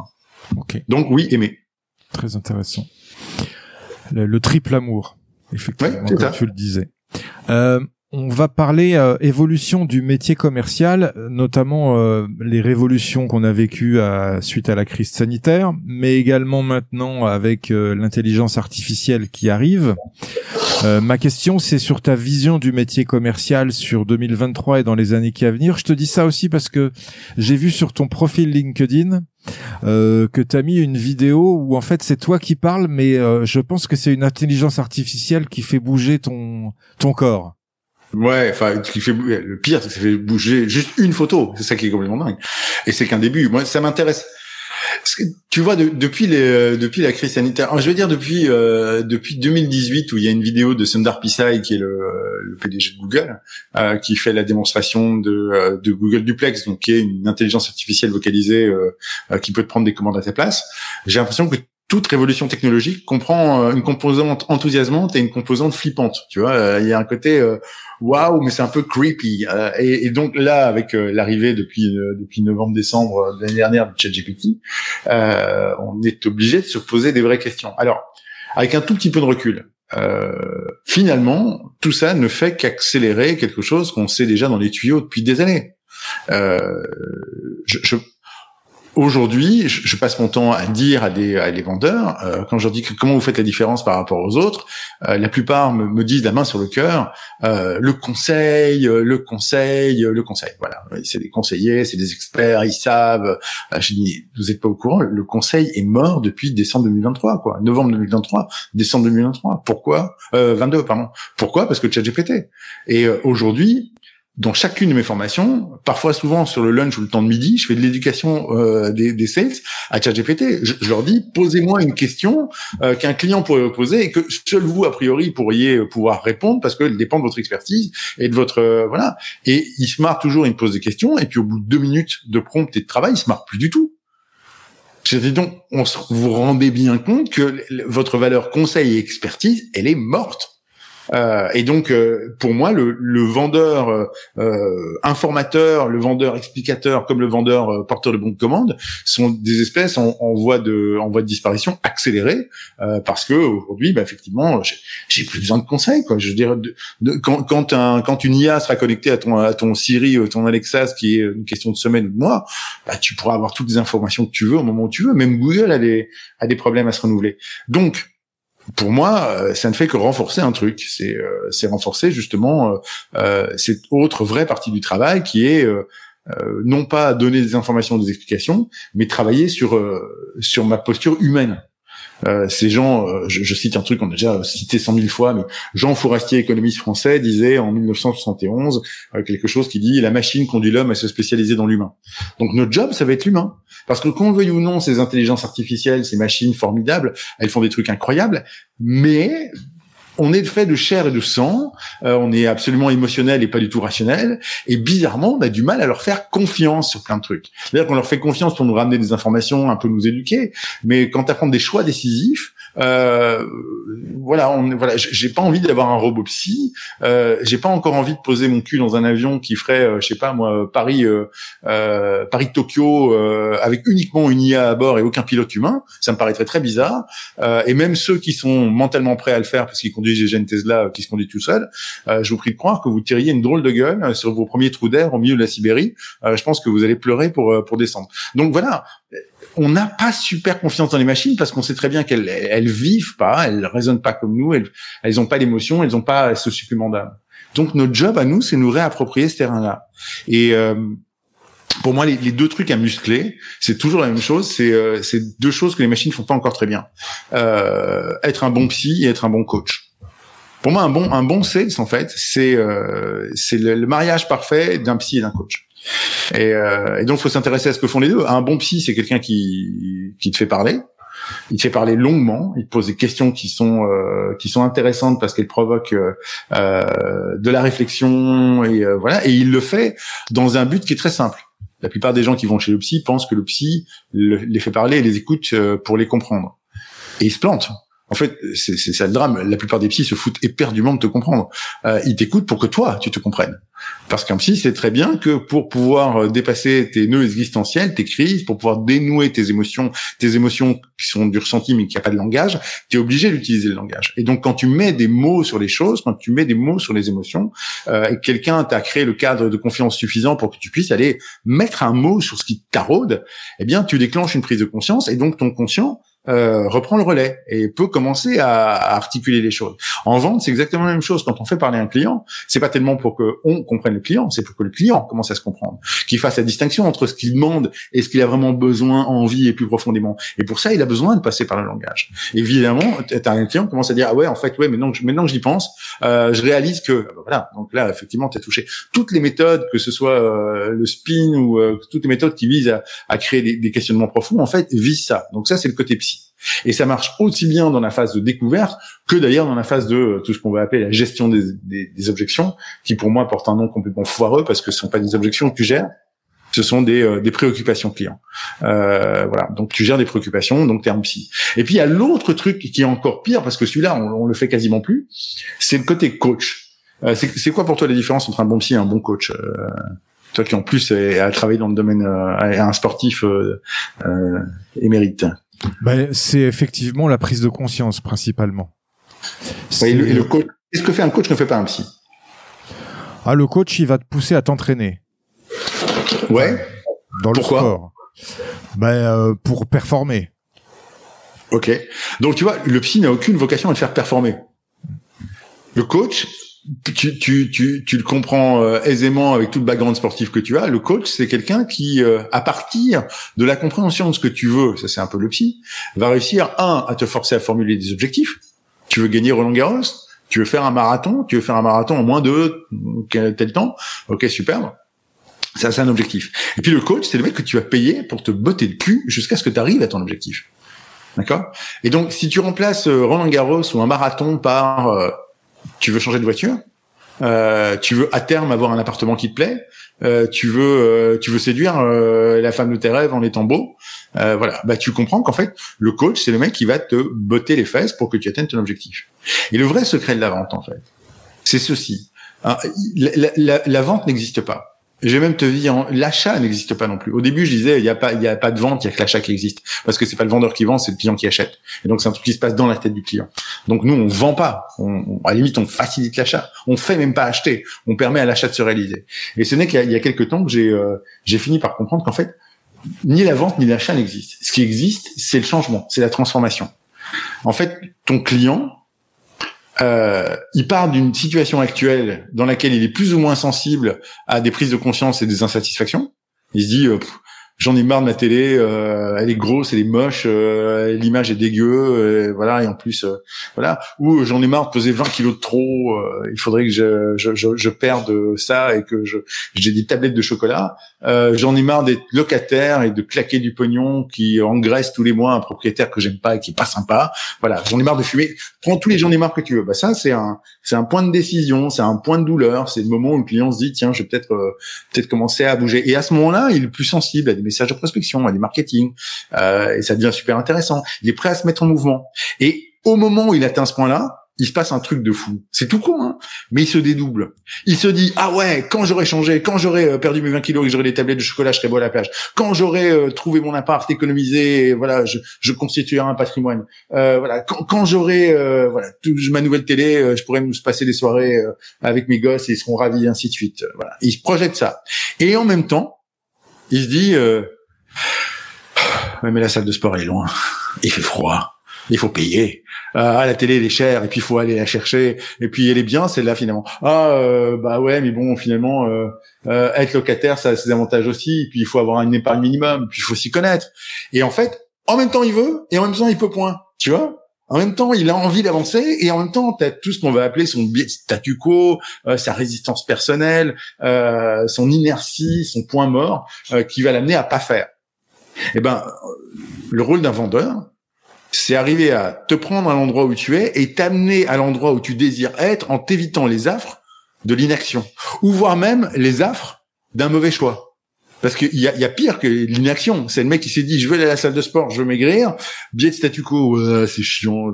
Donc oui, aimer. Très intéressant. Le, triple amour, effectivement, comme tu le disais. Euh, on va parler euh, évolution du métier commercial, notamment euh, les révolutions qu'on a vécues à, suite à la crise sanitaire, mais également maintenant avec euh, l'intelligence artificielle qui arrive. ma question, c'est sur ta vision du métier commercial sur 2023 et dans les années qui à venir. Je te dis ça aussi parce que j'ai vu sur ton profil LinkedIn que tu as mis une vidéo où en fait c'est toi qui parles, mais je pense que c'est une intelligence artificielle qui fait bouger ton ton corps. Ouais, enfin, qui fait le pire, c'est que ça fait bouger juste une photo. C'est ça qui est complètement dingue. Et c'est qu'un début. Moi, ça m'intéresse. Tu vois, depuis les, euh, depuis la crise sanitaire, je vais dire depuis euh, depuis 2018 où il y a une vidéo de Sundar Pichai qui est le, le PDG de Google, euh, qui fait la démonstration de, de Google Duplex, donc qui est une intelligence artificielle vocalisée qui peut te prendre des commandes à ta place. J'ai l'impression que toute révolution technologique comprend une composante enthousiasmante et une composante flippante. Tu vois, il y a un côté waouh, mais c'est un peu creepy. Euh, et, donc là, avec euh, l'arrivée depuis euh, depuis novembre-décembre de l'année dernière de ChatGPT, euh, on est obligé de se poser des vraies questions. Alors, avec un tout petit peu de recul, finalement, tout ça ne fait qu'accélérer quelque chose qu'on sait déjà dans les tuyaux depuis des années. je, je Aujourd'hui, je, passe mon temps à dire à des, à des vendeurs, euh, quand je leur dis que comment vous faites la différence par rapport aux autres, euh, la plupart me, me, disent la main sur le cœur, euh, le conseil, le conseil, le conseil. Voilà, c'est des conseillers, c'est des experts, ils savent. je dis, vous n'êtes pas au courant, le conseil est mort depuis décembre 2023, quoi, novembre 2023, décembre 2023. Pourquoi? 22, pardon. Pourquoi? Parce que ChatGPT. Et aujourd'hui, dans chacune de mes formations, parfois souvent sur le lunch ou le temps de midi, je fais de l'éducation euh, des, des, sales à ChatGPT. Je, je leur dis posez-moi une question euh, qu'un client pourrait vous poser et que seul vous a priori pourriez pouvoir répondre parce que dépend de votre expertise et de votre euh, voilà. Et il se marre toujours, il me pose des questions et puis au bout de deux minutes de prompt et de travail, il se marre plus du tout. Je dis donc, on se, vous rendez bien compte que votre valeur conseil et expertise, elle est morte. Euh, et donc, euh, pour moi, le, le vendeur euh, informateur, le vendeur explicateur, comme le vendeur porteur de bons de commande, sont des espèces en, en, voie de en voie de disparition accélérée parce que aujourd'hui, bah, effectivement, j'ai plus besoin de conseils. Quoi. Je veux dire, de, quand quand, un, quand une IA sera connectée à ton à ton Siri ou ton Alexa, ce qui est une question de semaine ou de mois, bah, tu pourras avoir toutes les informations que tu veux au moment où tu veux. Même Google a des a des problèmes à se renouveler. Donc pour moi, euh, ça ne fait que renforcer un truc. C'est euh, renforcer justement euh, cette autre vraie partie du travail qui est non pas donner des informations, des explications, mais travailler sur sur ma posture humaine. Euh, ces gens, euh, je, cite un truc qu'on a déjà cité cent mille fois, mais Jean Fourastier, économiste français, disait en 1971 euh, quelque chose qui dit la machine conduit l'homme à se spécialiser dans l'humain. Donc notre job, ça va être l'humain, parce que qu'on veuille ou non, ces intelligences artificielles, ces machines formidables, elles font des trucs incroyables, mais on est fait de chair et de sang, euh, on est absolument émotionnel et pas du tout rationnel, et bizarrement, on a du mal à leur faire confiance sur plein de trucs. C'est-à-dire qu'on leur fait confiance pour nous ramener des informations, un peu nous éduquer, mais quand à prendre des choix décisifs, euh, voilà, on, voilà, j'ai pas envie d'avoir un robot psy. Euh, j'ai pas encore envie de poser mon cul dans un avion qui ferait, euh, je sais pas moi, Paris, euh, euh Paris Tokyo avec uniquement une IA à bord et aucun pilote humain. Ça me paraîtrait très bizarre. et même ceux qui sont mentalement prêts à le faire parce qu'ils conduisent des jeunes Tesla qui se conduisent tout seul, je vous prie de croire que vous tiriez une drôle de gueule sur vos premiers trous d'air au milieu de la Sibérie. je pense que vous allez pleurer pour pour descendre. Donc voilà, on n'a pas super confiance dans les machines parce qu'on sait très bien qu'elles elles vivent pas, elles raisonnent pas comme nous, elles elles ont pas d'émotion, elles ont pas ce supplément d'âme. Donc notre job à nous, c'est nous réapproprier ce terrain-là. Et euh, pour moi, les, deux trucs à muscler, c'est toujours la même chose. C'est euh, deux choses que les machines font pas encore très bien. Euh, être un bon psy et être un bon coach. Pour moi, un bon un bon sales en fait, c'est euh, c'est le, mariage parfait d'un psy et d'un coach. Et, euh, et donc, faut s'intéresser à ce que font les deux. Un bon psy, c'est quelqu'un qui qui te fait parler. Il te fait parler longuement. Il te pose des questions qui sont euh, qui sont intéressantes parce qu'elles provoquent euh, euh de la réflexion et euh, voilà. Et il le fait dans un but qui est très simple. La plupart des gens qui vont chez le psy pensent que le psy les fait parler et les écoute euh, pour les comprendre. Et ils se plantent En fait, c'est ça le drame. La plupart des psys se foutent éperdument de te comprendre. Euh, ils t'écoutent pour que toi, tu te comprennes. Parce qu'un psy sait très bien que pour pouvoir euh, dépasser tes nœuds existentiels, tes crises, pour pouvoir dénouer tes émotions, tes émotions qui sont du ressenti mais qui a pas de langage, tu es obligé d'utiliser le langage. Et donc quand tu mets des mots sur les choses, quand tu mets des mots sur les émotions, euh, quelqu'un t'a créé le cadre de confiance suffisant pour que tu puisses aller mettre un mot sur ce qui t'arrode, eh bien tu déclenches une prise de conscience et donc ton conscient euh, reprend le relais et peut commencer à, à, articuler les choses. En vente, c'est exactement la même chose. Quand on fait parler un client, c'est pas tellement pour que on comprenne le client, c'est pour que le client commence à se comprendre, qu'il fasse la distinction entre ce qu'il demande et ce qu'il a vraiment besoin, envie et plus profondément. Et pour ça, il a besoin de passer par le langage. Évidemment, t'as un client qui commence à dire ah ouais, en fait, ouais, maintenant que maintenant que j'y pense, euh, je réalise que ah bah voilà. Donc là, effectivement, t'as touché toutes les méthodes, que ce soit euh, le spin ou euh, toutes les méthodes qui visent à, à créer des, des questionnements profonds, en fait, visent ça. Donc ça, c'est le côté psy. Et ça marche aussi bien dans la phase de découverte que d'ailleurs dans la phase de euh, tout ce qu'on va appeler la gestion des, des, des, objections, qui pour moi porte un nom complètement foireux parce que ce sont pas des objections que tu gères, ce sont des, euh, des préoccupations clients. Euh, voilà, donc tu gères des préoccupations, donc tu es un psy. Et puis il y a l'autre truc qui est encore pire parce que celui-là on, on le fait quasiment plus, c'est le côté coach. Euh, c'est quoi pour toi la différence entre un bon psy et un bon coach euh, toi qui en plus a travaillé dans le domaine euh, un sportif émérite? Ben, c'est effectivement la prise de conscience principalement. et le, coach, qu'est-ce que fait un coach ne fait pas un psy? Ah, le coach, il va te pousser à t'entraîner. Ouais. Dans Pourquoi? le sport. Ben, euh, pour performer. Ok. Donc tu vois, le psy n'a aucune vocation à te faire performer. Le coach, tu, tu, tu, tu le comprends euh, aisément avec tout le background sportif que tu as. Le coach, c'est quelqu'un qui, euh, à partir de la compréhension de ce que tu veux, ça c'est un peu le psy, va réussir un à te forcer à formuler des objectifs. Tu veux gagner Roland Garros, tu veux faire un marathon, tu veux faire un marathon en moins de tel temps. Ok, super. Ça, c'est un objectif. Et puis le coach, c'est le mec que tu vas payer pour te botter le cul jusqu'à ce que tu arrives à ton objectif. D'accord? Et donc, si tu remplaces euh, Roland Garros ou un marathon par tu veux changer de voiture, euh, tu veux à terme avoir un appartement qui te plaît, euh, tu veux euh, tu veux séduire la femme de tes rêves en étant beau, voilà, bah tu comprends qu'en fait le coach c'est le mec qui va te botter les fesses pour que tu atteignes ton objectif. Et le vrai secret de la vente en fait, c'est ceci. La, la vente n'existe pas. Je vais même te dire, l'achat n'existe pas non plus. Au début, je disais, il n'y a pas, il y a pas de vente, il y a que l'achat qui existe, parce que c'est pas le vendeur qui vend, c'est le client qui achète. Et donc c'est un truc qui se passe dans la tête du client. Donc nous, on vend pas. On, à la limite, on facilite l'achat. On fait même pas acheter. On permet à l'achat de se réaliser. Et ce n'est qu'il y, a quelques temps que j'ai, euh, j'ai fini par comprendre qu'en fait, ni la vente ni l'achat n'existent. Ce qui existe, c'est le changement, c'est la transformation. En fait, ton client, euh, il part d'une situation actuelle dans laquelle il est plus ou moins sensible à des prises de conscience et des insatisfactions. Il se dit, euh, j'en ai marre de ma télé, euh, elle est grosse, elle est moche, euh, l'image est dégueu, euh, voilà, et en plus, voilà, ou j'en ai marre de peser 20 kilos de trop, il faudrait que je, je, je, je, perde ça et que j'ai des tablettes de chocolat. j'en ai marre d'être locataire et de claquer du pognon qui engraisse tous les mois un propriétaire que j'aime pas et qui est pas sympa. Voilà, j'en ai marre de fumer. Prends tous les j'en ai marre que tu veux. Bah ça, c'est un c'est un point de décision, c'est un point de douleur, c'est le moment où le client se dit tiens, je vais peut-être peut-être commencer à bouger. Et à ce moment-là, il est plus sensible à des messages de prospection, à du marketing, euh, et ça devient super intéressant. Il est prêt à se mettre en mouvement. Et au moment où il atteint ce point-là, il se passe un truc de fou. C'est tout con, hein mais il se dédouble. Il se dit ah ouais, quand j'aurai changé, quand j'aurai euh, perdu mes 20 kilos et que j'aurai des tablettes de chocolat, je serai beau à la plage. Quand j'aurai euh, trouvé mon appart, économisé, voilà, je, je constituerai un patrimoine. Euh, voilà, quand, quand j'aurai euh, voilà ma nouvelle télé, je pourrai me passer des soirées avec mes gosses et ils seront ravis, ainsi de suite. Voilà, il se projette ça. Et en même temps, il se dit mais la salle de sport est loin. Il fait froid. Il faut payer. Ah, la télé elle est chère et puis il faut aller la chercher. Et puis elle est bien celle-là finalement. Ah euh, bah ouais, mais bon finalement euh, euh, être locataire ça a ses avantages aussi. Et puis il faut avoir une épargne minimum. Puis il faut s'y connaître. Et en fait, en même temps il veut et en même temps il peut point. Tu vois? En même temps, il a envie d'avancer et en même temps, tu as tout ce qu'on va appeler son statu quo, sa résistance personnelle, son inertie, son point mort, qui va l'amener à pas faire. Eh ben, le rôle d'un vendeur, c'est arriver à te prendre à l'endroit où tu es et t'amener à l'endroit où tu désires être en t'évitant les affres de l'inaction, ou voire même les affres d'un mauvais choix. Parce qu'il y a, y a pire que l'inaction. C'est le mec qui s'est dit, je veux aller à la salle de sport, je veux maigrir. Biais de statu quo, c'est chiant,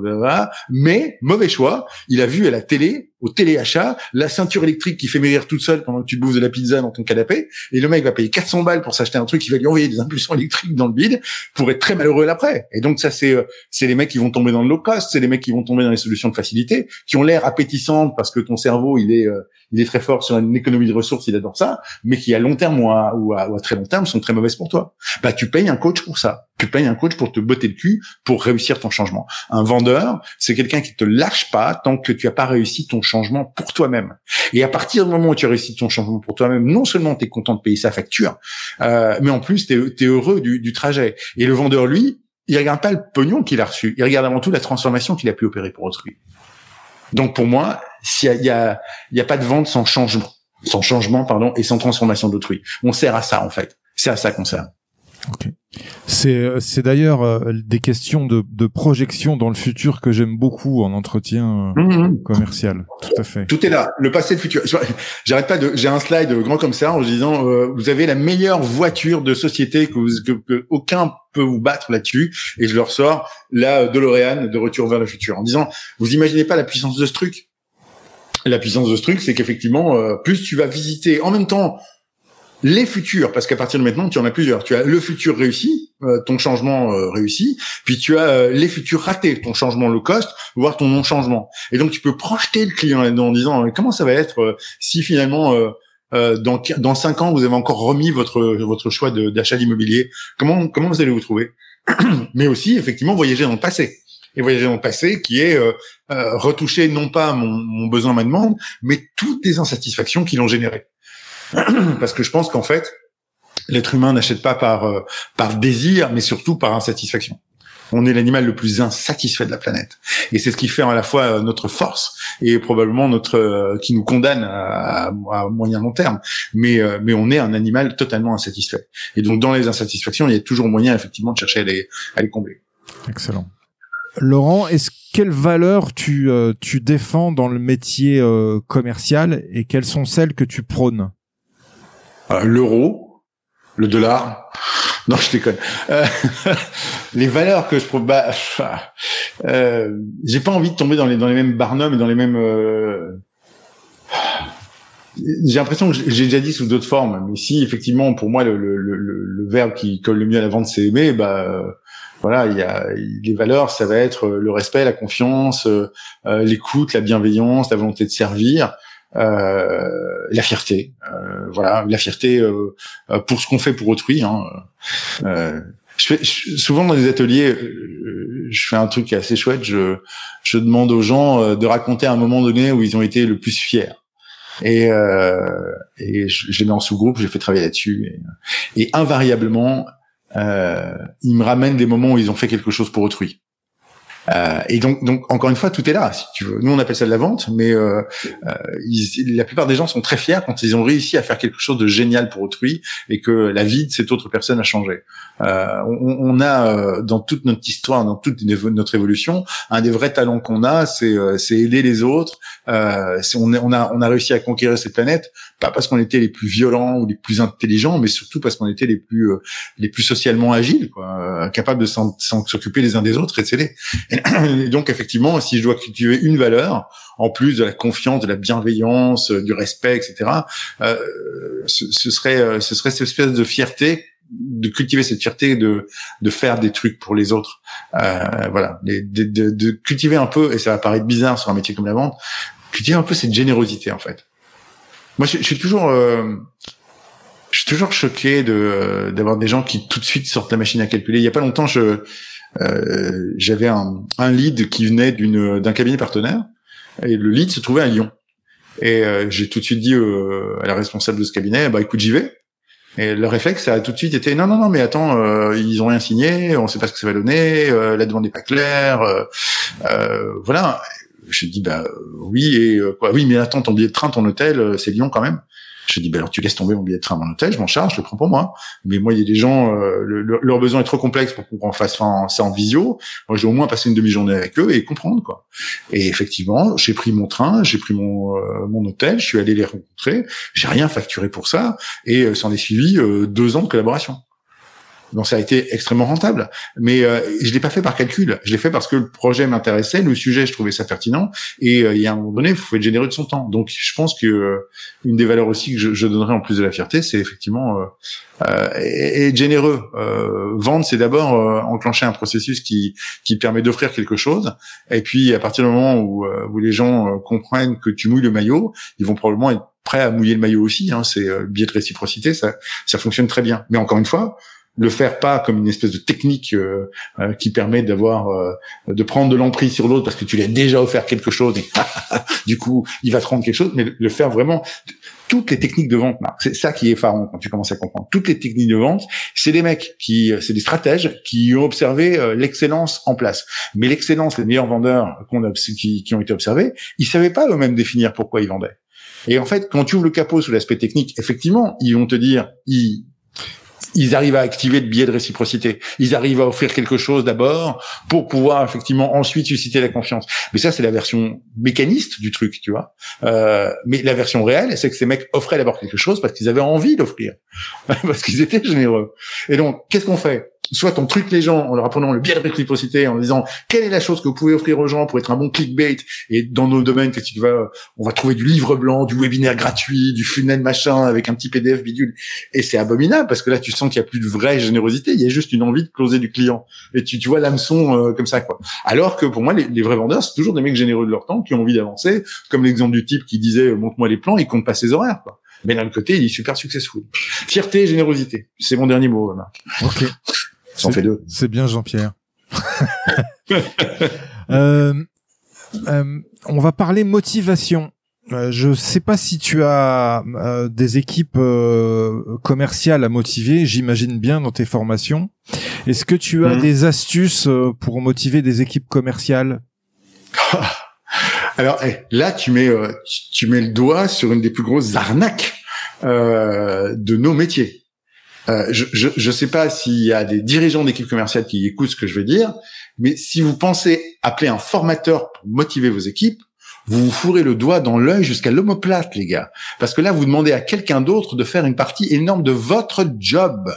mais mauvais choix. Il a vu à la télé, au téléachat, la ceinture électrique qui fait maigrir toute seule pendant que tu bouffes de la pizza dans ton canapé. Et le mec va payer 400 balles pour s'acheter un truc qui va lui envoyer des impulsions électriques dans le bide pour être très malheureux après. Et donc ça, c'est, euh, c'est les mecs qui vont tomber dans le low cost, c'est les mecs qui vont tomber dans les solutions de facilité, qui ont l'air appétissantes parce que ton cerveau, il est, euh, il est très fort sur une économie de ressources, il adore ça, mais qui à long terme ou à, ou à, très long terme sont très mauvaises pour toi. Bah, tu payes un coach pour ça. Tu payes un coach pour te botter le cul, pour réussir ton changement. Un vendeur, c'est quelqu'un qui te lâche pas tant que tu as pas réussi ton changement pour toi-même. Et à partir du moment où tu as réussi ton changement pour toi-même, non seulement tu es content de payer sa facture, euh, mais en plus tu es, heureux du, du trajet. Et le vendeur, lui, il regarde pas le pognon qu'il a reçu, il regarde avant tout la transformation qu'il a pu opérer pour autrui. Donc pour moi, s'il y il y a, pas de vente sans changement, sans changement pardon et sans transformation d'autrui. On sert à ça en fait. C'est à ça qu'on sert. Okay. C'est c'est d'ailleurs euh, des questions de, de projection dans le futur que j'aime beaucoup en entretien euh, mmh. commercial. Tout à fait. Tout est là. Le passé, le futur. J'arrête pas de. J'ai un slide grand comme ça en disant euh, vous avez la meilleure voiture de société que, vous, que, que aucun peut vous battre là-dessus et je leur sors la DeLorean de retour vers le futur en disant vous imaginez pas la puissance de ce truc? La puissance de ce truc, c'est qu'effectivement, plus tu vas visiter en même temps les futurs, parce qu'à partir de maintenant, tu en as plusieurs. Tu as le futur réussi, euh, ton changement euh, réussi, puis tu as euh, les futurs ratés, ton changement low cost, voire ton non-changement. Et donc, tu peux projeter le client en disant comment ça va être si finalement dans dans cinq ans vous avez encore remis votre votre choix d'achat d'immobilier. Comment comment vous allez vous trouver? Mais aussi effectivement voyager dans le passé et voyager dans le passé qui est retoucher non pas mon, mon besoin ma demande, mais toutes les insatisfactions qui l'ont généré. parce que je pense qu'en fait, l'être humain n'achète pas par euh, par désir, mais surtout par insatisfaction. On est l'animal le plus insatisfait de la planète, et c'est ce qui fait à la fois euh, notre force et probablement notre euh, qui nous condamne à, moyen long terme. Mais mais on est un animal totalement insatisfait. Et donc dans les insatisfactions, il y a toujours moyen effectivement de chercher à les à les combler. Excellent. Laurent, est-ce quelle valeur tu tu défends dans le métier commercial et quelles sont celles que tu prônes? euh, l'euro, le dollar. Non, je déconne. Euh, les valeurs que je bah, euh, j'ai pas envie de tomber dans les dans les mêmes barnums et dans les mêmes. Euh, j'ai l'impression que j'ai déjà dit sous d'autres formes, mais si effectivement pour moi le, le, le, le verbe qui colle le mieux à la vente c'est aimer, bah voilà, il y a les valeurs, ça va être le respect, la confiance, l'écoute, la bienveillance, la volonté de servir. Euh, la fierté, euh, voilà, la fierté euh, pour ce qu'on fait pour autrui. Hein. Je fais, souvent dans les ateliers, je fais un truc assez chouette. Je, je demande aux gens de raconter un moment donné où ils ont été le plus fiers. Et, euh, et je, je, les mets en sous-groupe, j'ai fait travailler là-dessus. Et, et, invariablement, euh, ils me ramènent des moments où ils ont fait quelque chose pour autrui. Euh, et donc, donc encore une fois, tout est là. Si tu veux, nous on appelle ça de la vente, mais euh, euh, la plupart des gens sont très fiers quand ils ont réussi à faire quelque chose de génial pour autrui et que la vie de cette autre personne a changé. Euh, on, on, a euh, dans toute notre histoire, dans toute notre évolution, un des vrais talents qu'on a, c'est aider les autres. On a on a réussi à conquérir cette planète pas parce qu'on était les plus violents ou les plus intelligents, mais surtout parce qu'on était les plus euh, les plus socialement agiles, quoi, euh, capables de s'occuper les uns des autres et de s'aider. Et donc effectivement, si je dois cultiver une valeur, en plus de la confiance, de la bienveillance, euh, du respect, etc., euh, ce, ce, serait ce serait cette espèce de fierté de cultiver cette fierté de de faire des trucs pour les autres voilà de, de, de, cultiver un peu et ça va paraître bizarre sur un métier comme la vente cultiver un peu cette générosité en fait moi, je, suis toujours, euh, je suis toujours choqué de euh, d'avoir des gens qui tout de suite sortent la machine à calculer. Il y a pas longtemps, je euh, j'avais un, un lead qui venait d'une d'un cabinet partenaire et le lead se trouvait à Lyon. Et euh, j'ai tout de suite dit euh, à la responsable de ce cabinet, bah écoute, j'y vais. Et le réflexe, a tout de suite été non, non, non, mais attends, euh, ils ont rien signé, on sait pas ce que ça va donner, euh, la demande n'est pas claire, euh, voilà je dis bah oui et euh, quoi oui mais attends ton billet de train ton hôtel euh, c'est Lyon quand même Je dis, ben alors tu laisses tomber mon billet de train, mon hôtel, je m'en charge, je le prends pour moi. Mais moi, il y a des gens, euh, leur besoin est trop complexe pour qu'on fasse ça en visio. Moi, dois au moins passer une demi-journée avec eux et comprendre quoi. Et effectivement, j'ai pris mon train, j'ai pris mon mon hôtel, je suis allé les rencontrer. J'ai rien facturé pour ça et s'en est suivi deux ans de collaboration. Donc ça a été extrêmement rentable. Mais euh, je l'ai pas fait par calcul. Je l'ai fait parce que le projet m'intéressait, le sujet, je trouvais ça pertinent. Et euh, il y a un moment donné, il faut être généreux de son temps. Donc je pense que euh, une des valeurs aussi que je, je, donnerais en plus de la fierté, c'est effectivement euh, être généreux. vendre, c'est d'abord enclencher un processus qui qui permet d'offrir quelque chose. Et puis à partir du moment où, où les gens comprennent que tu mouilles le maillot, ils vont probablement être prêts à mouiller le maillot aussi. Hein. C'est le biais de réciprocité, ça ça fonctionne très bien. Mais encore une fois le faire pas comme une espèce de technique euh, euh, qui permet d'avoir euh, de prendre de l'emprise sur l'autre parce que tu lui as déjà offert quelque chose et du coup il va te rendre quelque chose mais le faire vraiment toutes les techniques de vente c'est ça qui est effarant quand tu commences à comprendre. Toutes les techniques de vente c'est des mecs qui c'est des stratèges qui ont observé l'excellence en place. Mais l'excellence les meilleurs vendeurs qu'on a qui, qui ont été observés ils savaient pas eux-mêmes définir pourquoi ils vendaient. Et en fait, quand tu ouvres le capot sous l'aspect technique, effectivement, ils vont te dire, ils, ils arrivent à activer le biais de réciprocité. Ils arrivent à offrir quelque chose d'abord pour pouvoir effectivement ensuite susciter la confiance. Mais ça, c'est la version mécaniste du truc, tu vois. Euh, mais la version réelle, c'est que ces mecs offraient d'abord quelque chose parce qu'ils avaient envie d'offrir, parce qu'ils étaient généreux. Et donc, qu'est-ce qu'on fait? Soit on truc les gens en leur apprenant le biais de réciprocité, en disant quelle est la chose que vous pouvez offrir aux gens pour être un bon clickbait? Et dans nos domaines, qu'est-ce tu vas, on va trouver du livre blanc, du webinaire gratuit, du funnel machin avec un petit PDF bidule. Et c'est abominable parce que là, tu sens qu'il y a plus de vraie générosité. Il y a juste une envie de closer du client. Et tu, tu vois l'hameçon euh, comme ça, quoi. Alors que pour moi, les, vrais vendeurs, c'est toujours des mecs généreux de leur temps, qui ont envie d'avancer. Comme l'exemple du type qui disait, euh, montre-moi les plans, il compte pas ses horaires, quoi. Mais d'un côté, il est super successful. Fierté et générosité. C'est mon dernier mot, Marc. C'est bien Jean-Pierre. Euh, euh, on va parler motivation. Euh, je sais pas si tu as des équipes commerciales à motiver, j'imagine bien dans tes formations. Est-ce que tu as mhm. des astuces pour motiver des équipes commerciales? Alors eh, là, tu mets tu mets le doigt sur une des plus grosses arnaques de nos métiers. Euh, je ne sais pas s'il y a des dirigeants d'équipe commerciale qui écoutent ce que je veux dire, mais si vous pensez appeler un formateur pour motiver vos équipes, vous vous fourrez le doigt dans l'œil jusqu'à l'omoplate, les gars. Parce que là, vous demandez à quelqu'un d'autre de faire une partie énorme de votre job.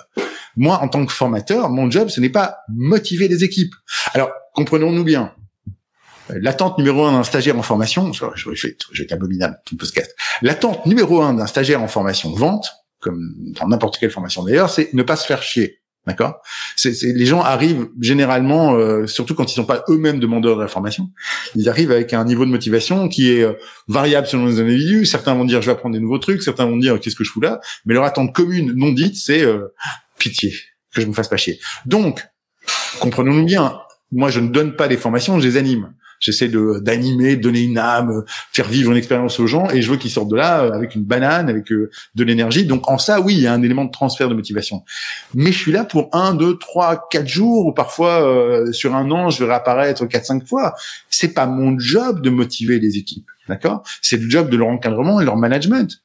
Moi, en tant que formateur, mon job, ce n'est pas motiver les équipes. Alors, comprenons-nous bien. L'attente numéro un d'un stagiaire en formation, je, je, je, je abominable, tout L'attente numéro un d'un stagiaire en formation vente, comme dans n'importe quelle formation d'ailleurs, c'est ne pas se faire chier. D'accord? Les gens arrivent généralement, euh, surtout quand ils sont pas eux-mêmes demandeurs de la formation, ils arrivent avec un niveau de motivation qui est euh, variable selon les individus. Certains vont dire je vais apprendre des nouveaux trucs, certains vont dire qu'est-ce que je fous là, mais leur attente commune non dite c'est euh, pitié que je me fasse pas chier. Donc comprenons-nous bien, moi je ne donne pas des formations, je les anime. J'essaie de d'animer, donner une âme, faire vivre une expérience aux gens, et je veux qu'ils sortent de là euh, avec une banane, avec euh, de l'énergie. Donc en ça, oui, il y a un élément de transfert de motivation. Mais je suis là pour un, deux, trois, quatre jours, ou parfois euh, sur un an, je vais réapparaître quatre, cinq fois. C'est pas mon job de motiver les équipes, d'accord? C'est le job de leur encadrement et leur management.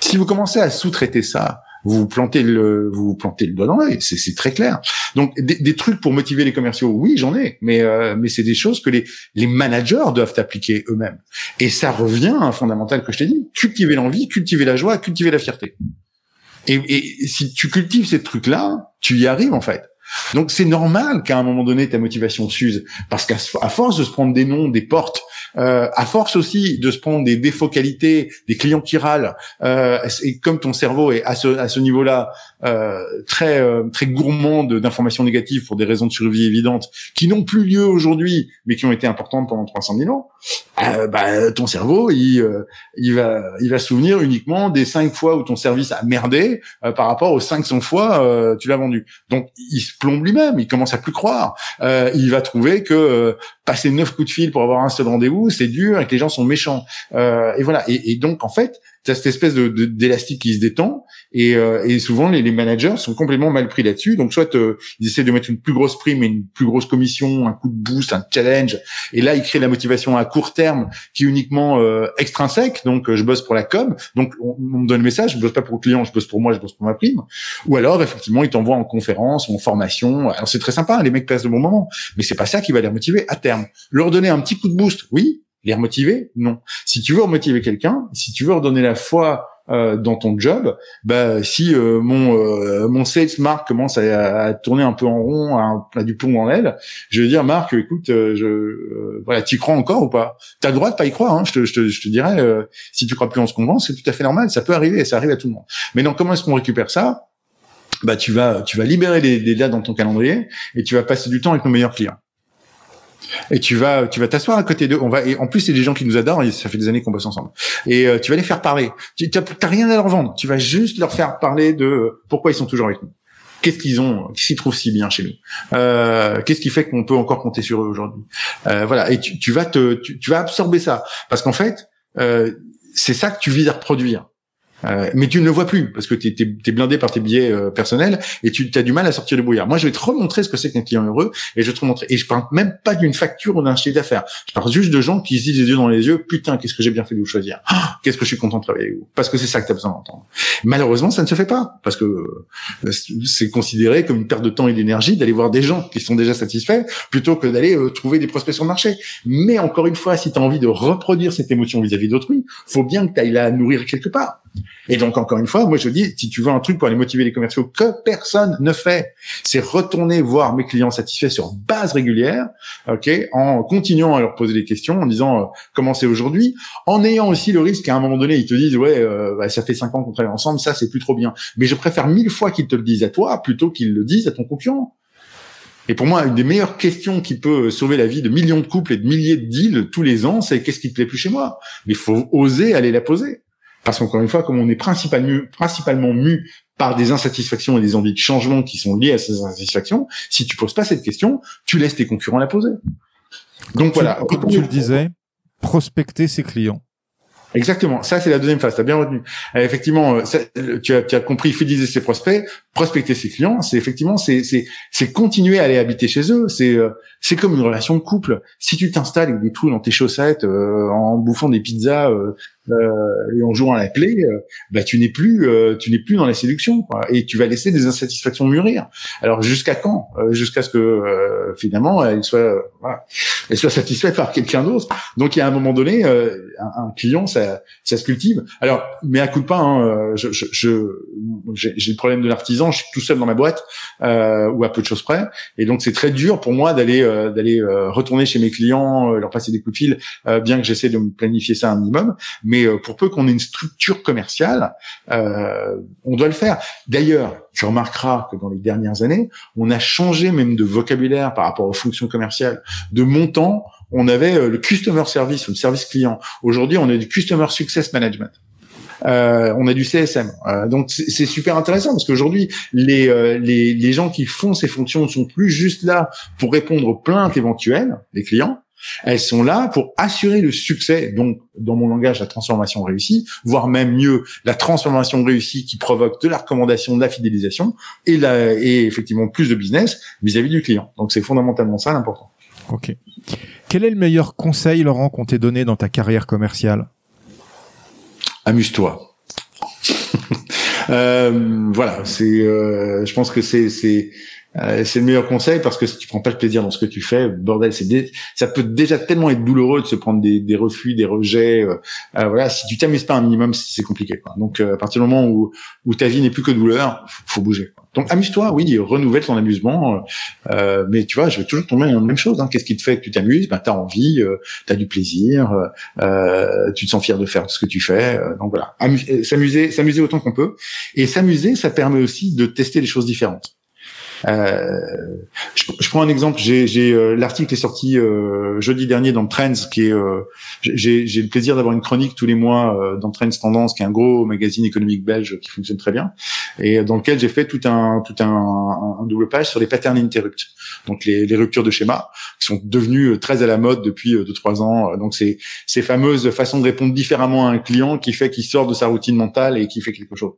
Si vous commencez à sous-traiter ça vous plantez le vous plantez le doigt dans l'œil, c'est très clair. Donc des, des, trucs pour motiver les commerciaux, oui, j'en ai, mais euh, mais c'est des choses que les les managers doivent appliquer eux-mêmes. Et ça revient à un fondamental que je t'ai dit cultiver l'envie, cultiver la joie, cultiver la fierté. Et, et si tu cultives ces trucs-là, tu y arrives en fait. Donc c'est normal qu'à un moment donné ta motivation s'use parce qu'à force de se prendre des noms, des portes, euh, à force aussi de se prendre des défauts qualités, des clients qui râlent, euh, et comme ton cerveau est à ce, à ce niveau-là euh, très euh, très gourmand d'informations négatives pour des raisons de survie évidentes qui n'ont plus lieu aujourd'hui, mais qui ont été importantes pendant 300 000 ans, euh, bah, ton cerveau il euh, il va il va souvenir uniquement des cinq fois où ton service a merdé par rapport aux 500 fois tu l'as vendu. Donc il se plombe lui-même, il commence à plus croire. il va trouver que passer neuf coups de fil pour avoir un seul rendez-vous, c'est dur et que les gens sont méchants. et voilà. Et, et donc en fait tu as cette espèce de d'élastique qui se détend et, euh, et souvent les, les, managers sont complètement mal pris là-dessus. Donc soit euh, ils essaient de mettre une plus grosse prime et une plus grosse commission, un coup de boost, un challenge, et là ils créent la motivation à court terme qui est uniquement euh, extrinsèque. Donc je bosse pour la com, donc on, me donne le message, je bosse pas pour le client, je bosse pour moi, je bosse pour ma prime. Ou alors effectivement ils t'envoient en conférence ou en formation. Alors c'est très sympa, hein, les mecs passent de bons moments, mais c'est pas ça qui va les motiver à terme. Leur donner un petit coup de boost, oui, les remotiver? Non. Si tu veux remotiver quelqu'un, si tu veux redonner la foi euh, dans ton job, bah si euh, mon euh, mon sales Marc commence à, à, tourner un peu en rond, à, à du plomb en l'aile, je vais dire Marc, écoute, je voilà, t'y crois encore ou pas? T'as le droit de pas y croire. Hein, je, te, je, te, je te dirais, si tu crois plus en ce qu'on vend, c'est tout à fait normal, ça peut arriver, ça arrive à tout le monde. Mais donc comment est-ce qu'on récupère ça? Bah tu vas tu vas libérer des dates dans ton calendrier et tu vas passer du temps avec nos meilleurs clients et tu vas tu vas t'asseoir à côté d'eux. On va et en plus c'est des gens qui nous adorent. Ça fait des années qu'on bosse ensemble. Et euh, tu vas les faire parler. Tu t'as rien à leur vendre. Tu vas juste leur faire parler de pourquoi ils sont toujours avec nous. Qu'est-ce qu'ils ont, qu'est-ce qu'ils trouvent si bien chez nous euh, Qu'est-ce qui fait qu'on peut encore compter sur eux aujourd'hui euh, Voilà. Et tu, vas te, tu, tu, vas absorber ça parce qu'en fait, euh, c'est ça que tu vises à reproduire. Euh, mais tu ne le vois plus parce que tu es, blindé par tes billets euh, personnels et tu as du mal à sortir le brouillard. Moi, je vais te remontrer ce que c'est qu'un client heureux et je vais te remontrer. Et je parle même pas d'une facture ou d'un chiffre d'affaires. Je parle juste de gens qui se disent les yeux dans les yeux, putain, qu'est-ce que j'ai bien fait de vous choisir. Ah, qu'est-ce que je suis content de travailler avec vous. Parce que c'est ça que tu as besoin d'entendre. Malheureusement, ça ne se fait pas parce que euh, c'est considéré comme une perte de temps et d'énergie d'aller voir des gens qui sont déjà satisfaits plutôt que d'aller trouver des prospects sur le marché. Mais encore une fois, si tu as envie de reproduire cette émotion vis-à-vis d'autrui, faut bien que tu ailles la nourrir quelque part. Et donc, encore une fois, moi, je dis, si tu veux un truc pour aller motiver les commerciaux que personne ne fait, c'est retourner voir mes clients satisfaits sur base régulière, ok, en continuant à leur poser des questions, en disant euh, comment c'est aujourd'hui, en ayant aussi le risque qu'à un moment donné, ils te disent, ouais, euh, bah, ça fait cinq ans qu'on travaille ensemble, ça, c'est plus trop bien. Mais je préfère mille fois qu'ils te le disent à toi plutôt qu'ils le disent à ton concurrent. Et pour moi, une des meilleures questions qui peut sauver la vie de millions de couples et de milliers de deals tous les ans, c'est qu'est-ce qui te plaît plus chez moi? Mais il faut oser aller la poser. Parce qu'encore une fois, comme on est principalement, principalement mu par des insatisfactions et des envies de changement qui sont liées à ces insatisfactions, si tu poses pas cette question, tu laisses tes concurrents la poser. Donc voilà. Comme tu le disais, prospecter ses clients. Exactement. Ça, c'est la deuxième phase. Tu as bien retenu. Euh, effectivement, euh, euh, tu, as, tu as compris fidéliser ses prospects, prospecter ses clients. C'est effectivement, c'est, continuer à aller habiter chez eux. C'est, c'est comme une relation de couple. Si tu t'installes avec des trous dans tes chaussettes, en bouffant des pizzas euh, et en jouant à la clé, euh, bah tu n'es plus euh, tu n'es plus dans la séduction quoi, et tu vas laisser des insatisfactions mûrir. Alors jusqu'à quand? Jusqu'à ce que finalement elle soit voilà, elle soit satisfaite par quelqu'un d'autre. Donc il y a un moment donné un, un, client ça ça se cultive. Alors mais à coup de pain, hein, je, je, je j'ai le problème de l'artisan, je suis tout seul dans ma boîte ou à peu de choses près, et donc c'est très dur pour moi d'aller d'aller retourner chez mes clients, leur passer des coups de fil, bien que j'essaie de me planifier ça un minimum, mais euh, pour peu qu'on ait une structure commerciale, euh, on doit le faire. D'ailleurs, tu remarqueras que dans les dernières années, on a changé même de vocabulaire par rapport aux fonctions commerciales. De montant, on avait euh, le customer service, le service client. Aujourd'hui, on a du customer success management. Euh, on a du CSM. Euh, donc c'est super intéressant parce qu'aujourd'hui les, les, les gens qui font ces fonctions ne sont plus juste là pour répondre aux plaintes éventuelles des clients, elles sont là pour assurer le succès, donc dans mon langage, la transformation réussie, voire même mieux, la transformation réussie qui provoque de la recommandation, de la fidélisation et, la, et effectivement plus de business vis-à-vis du client. Donc c'est fondamentalement ça l'important. Quel est le meilleur conseil, Laurent, qu'on t'ait donné dans ta carrière commerciale? Amuse-toi. euh, voilà, c'est. Euh, je pense que c'est c'est euh, c'est le meilleur conseil parce que si tu prends pas le plaisir dans ce que tu fais, bordel, c'est ça peut déjà tellement être douloureux de se prendre des, des refus, des rejets. Euh, euh voilà, si tu t'amuses pas un minimum, c'est compliqué. Quoi. Donc euh, à partir du moment où, où ta vie n'est plus que douleur, faut, faut bouger. Donc amuse-toi, oui, renouvelle ton amusement. Euh, mais tu vois, je vais toujours tomber dans la même chose. Hein. Qu'est-ce qui te fait que tu t'amuses? Ben t'as envie, euh, t'as du plaisir, tu te sens fier de faire ce que tu fais. donc voilà, s'amuser, s'amuser autant qu'on peut. Et s'amuser, ça permet aussi de tester des choses différentes. Euh, je, je, prends un exemple. J'ai, euh, l'article est sorti euh, jeudi dernier dans Trends, qui est j'ai, j'ai le plaisir d'avoir une chronique tous les mois dans Trends Tendance, qui est un gros magazine économique belge qui fonctionne très bien, et dans lequel j'ai fait tout un tout un, un, double page sur les patterns interrupts, donc les, les, ruptures de schéma qui sont devenues très à la mode depuis deux trois ans. Donc c'est ces fameuses façons de répondre différemment à un client qui fait qu'il sort de sa routine mentale et qui fait quelque chose.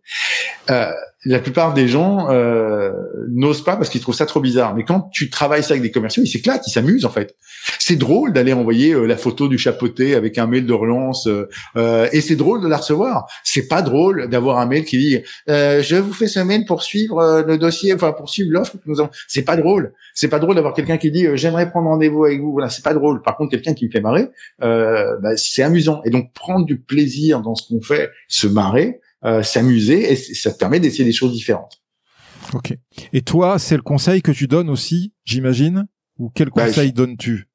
Euh, la plupart des gens euh, n'osent pas parce qu'ils trouvent ça trop bizarre. Mais quand tu travailles ça avec des commerciaux, ils s'éclatent, ils s'amusent en fait. C'est drôle d'aller envoyer euh, la photo du chapeauté avec un mail de relance euh, euh et c'est drôle de la recevoir. C'est pas drôle d'avoir un mail qui dit euh, je vous fais ce mail pour suivre euh, le dossier, enfin pour suivre l'offre que nous avons. C'est pas drôle. C'est pas drôle d'avoir quelqu'un qui dit j'aimerais prendre rendez-vous avec vous. Voilà, c'est pas drôle. Par contre, quelqu'un qui me fait marrer, bah, c'est amusant. Et donc prendre du plaisir dans ce qu'on fait, se marrer euh, s'amuser et ça te permet d'essayer des choses différentes. Ok. Et toi, c'est le conseil que tu donnes aussi, j'imagine Ou quel bah, conseil donnes-tu?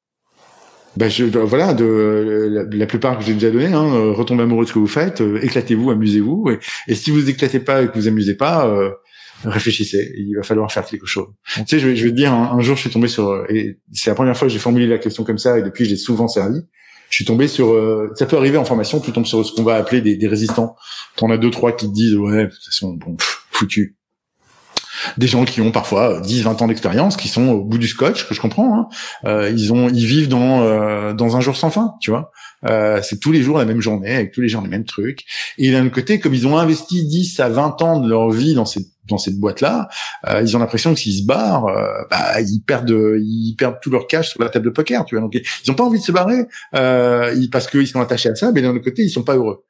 Ben je, bah, voilà, de la, plupart que j'ai déjà donné, hein, euh, retombez amoureux de ce que vous faites, euh, éclatez-vous, amusez-vous, et, si vous éclatez pas et que vous amusez pas, euh, réfléchissez. Il va falloir faire quelque chose. Tu sais, je vais, je vais te dire, un, jour, je suis tombé sur, et c'est la première fois que j'ai formulé la question comme ça, et depuis, j'ai souvent servi je suis tombé sur euh, ça peut arriver en formation tu tombes sur ce qu'on va appeler des, des résistants. T'en as deux trois qui te disent ouais de toute façon bon foutu. Des gens qui ont parfois 10 20 ans d'expérience qui sont au bout du scotch que je comprends hein. euh, ils ont ils vivent dans euh, dans un jour sans fin tu vois. Euh, c'est tous les jours la même journée avec tous les jours les mêmes trucs. Et d'un côté comme ils ont investi 10 à 20 ans de leur vie dans cette dans cette boîte là euh, ils ont l'impression que s'ils se barrent euh, bah, ils perdent ils perdent tout leur cash sur la table de poker tu vois. Donc ils ont pas envie de se barrer euh, parce qu'ils sont attachés à ça mais d'un autre côté ils sont pas heureux.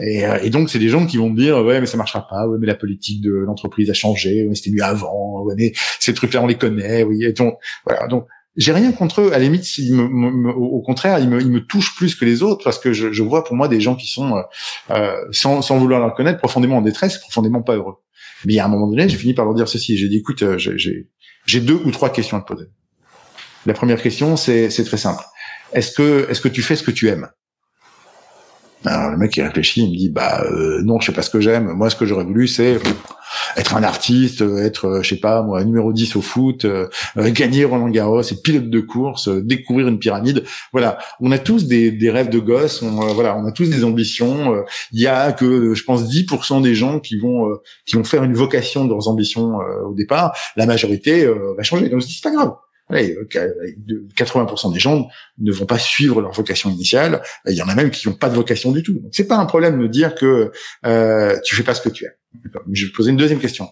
Et, euh, et, donc c'est des gens qui vont me dire ouais mais ça marchera pas ouais mais la politique de l'entreprise a changé ouais c'était mieux avant ouais mais ces trucs là on les connaît oui et donc voilà. Donc j'ai rien contre eux. À la limite s'ils me, au contraire ils me, ils me touchent plus que les autres parce que je, je vois pour moi des gens qui sont euh, euh sans, sans vouloir leur connaître profondément en détresse profondément pas heureux mais à un moment donné j'ai fini par leur dire ceci. J'ai dit écoute euh, j'ai deux ou trois questions à te poser. La première question c'est très simple. Est-ce que est-ce que tu fais ce que tu aimes? Alors le mec il réfléchit, il me dit bah euh, non, je sais pas ce que j'aime. Moi, ce que j'aurais voulu, c'est être un artiste, être, euh, je sais pas moi, numéro 10 au foot, euh, gagner Roland Garros, être pilote de course, découvrir une pyramide. Voilà, on a tous des, des rêves de gosse. On, voilà, on a tous des ambitions. Il y a que je pense 10% des gens qui vont qui vont faire une vocation de leurs ambitions au départ. La majorité va changer. Donc c'est pas grave. 80% des gens ne vont pas suivre leur vocation initiale. Il y en a même qui n'ont pas de vocation du tout. Donc c'est pas un problème de dire que euh, tu fais pas ce que tu aimes. Je vais poser une deuxième question.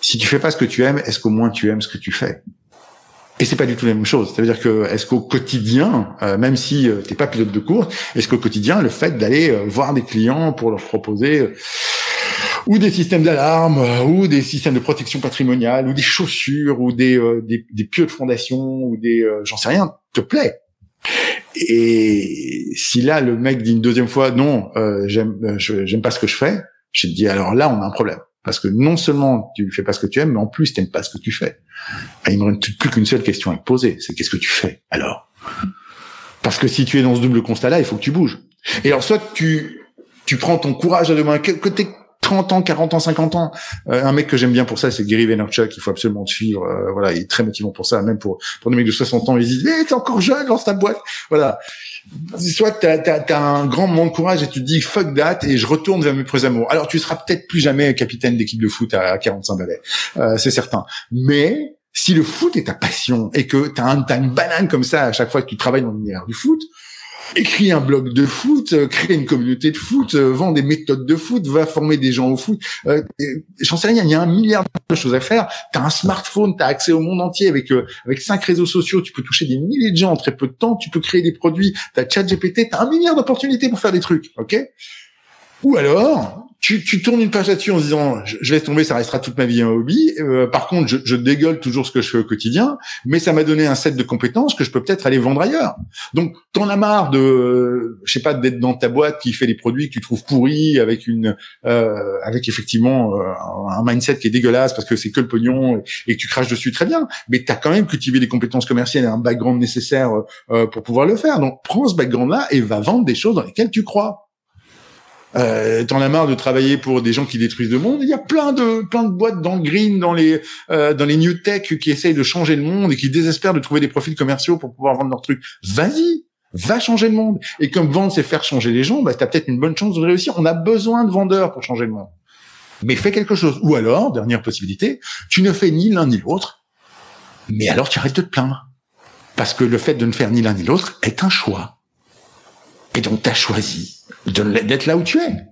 Si tu fais pas ce que tu aimes, est-ce qu'au moins tu aimes ce que tu fais? Et c'est pas du tout la même chose. Ça veut dire que est-ce qu'au quotidien, euh, même si euh, t'es pas pilote de course, est-ce qu'au quotidien, le fait d'aller euh, voir des clients pour leur proposer ou des systèmes d'alarme, euh, ou des systèmes de protection patrimoniale, ou des chaussures, ou des, euh, des, des, pieux de fondation, ou des, euh, j'en sais rien, te plaît. Et si là le mec dit une deuxième fois non, j'aime, j'aime pas ce que je fais, je te dis alors là on a un problème parce que non seulement tu fais pas ce que tu aimes, mais en plus tu n'aimes pas ce que tu fais. Et il me reste plus qu'une seule question à te poser, c'est qu'est-ce que tu fais alors? Parce que si tu es dans ce double constat-là, il faut que tu bouges. Et alors soit tu tu prends ton courage à deux mains, que, que 30 ans, 40 ans, 50 ans. Euh, un mec que j'aime bien pour ça, c'est Gary Vaynerchuk. Il faut absolument suivre. Euh, voilà, il est très motivant pour ça. Même pour pour des mecs de 60 ans, ils disent "Eh, t'es encore jeune, lance ta boîte." Voilà. Soit t'as as, un grand moment de courage et tu te dis "Fuck that" et je retourne vers mes premiers amours. Alors tu seras peut-être plus jamais capitaine d'équipe de foot à, 45 balais, euh, c'est certain. Mais si le foot est ta passion et que t'as un, as une banane comme ça à chaque fois que tu travailles dans l'univers du foot, écris un blog de foot, euh, crée une communauté de foot, euh, vend des méthodes de foot, va former des gens au foot. Euh, J'en sais rien, il y a un milliard de choses à faire. Tu as un smartphone, tu as accès au monde entier avec euh, avec cinq réseaux sociaux, tu peux toucher des milliers de gens en très peu de temps, tu peux créer des produits, tu as ChatGPT, tu as un milliard d'opportunités pour faire des trucs, OK? Ou alors, tu, tu, tournes une page là-dessus en disant je, laisse tomber, ça restera toute ma vie un hobby. Euh, par contre, je, je, dégueule toujours ce que je fais au quotidien, mais ça m'a donné un set de compétences que je peux peut-être aller vendre ailleurs. Donc, t'en as marre de, je sais pas, d'être dans ta boîte qui fait des produits que tu trouves pourris avec une, euh, avec effectivement euh, un mindset qui est dégueulasse parce que c'est que le pognon et, que tu craches dessus très bien. Mais t'as quand même cultivé des compétences commerciales et un background nécessaire euh, pour pouvoir le faire. Donc, prends ce background-là et va vendre des choses dans lesquelles tu crois. Euh, T'en as marre de travailler pour des gens qui détruisent le monde? Il y a plein de plein de boîtes dans le green, dans les euh, dans les new tech qui essayent de changer le monde et qui désespèrent de trouver des profils commerciaux pour pouvoir vendre leurs trucs. Vas-y, va changer le monde. Et comme vendre, c'est faire changer les gens, bah, tu as peut-être une bonne chance de réussir. On a besoin de vendeurs pour changer le monde. Mais fais quelque chose. Ou alors, dernière possibilité, tu ne fais ni l'un ni l'autre, mais alors tu arrêtes de te plaindre. Parce que le fait de ne faire ni l'un ni l'autre est un choix. Et donc, tu as choisi d'être là où tu es.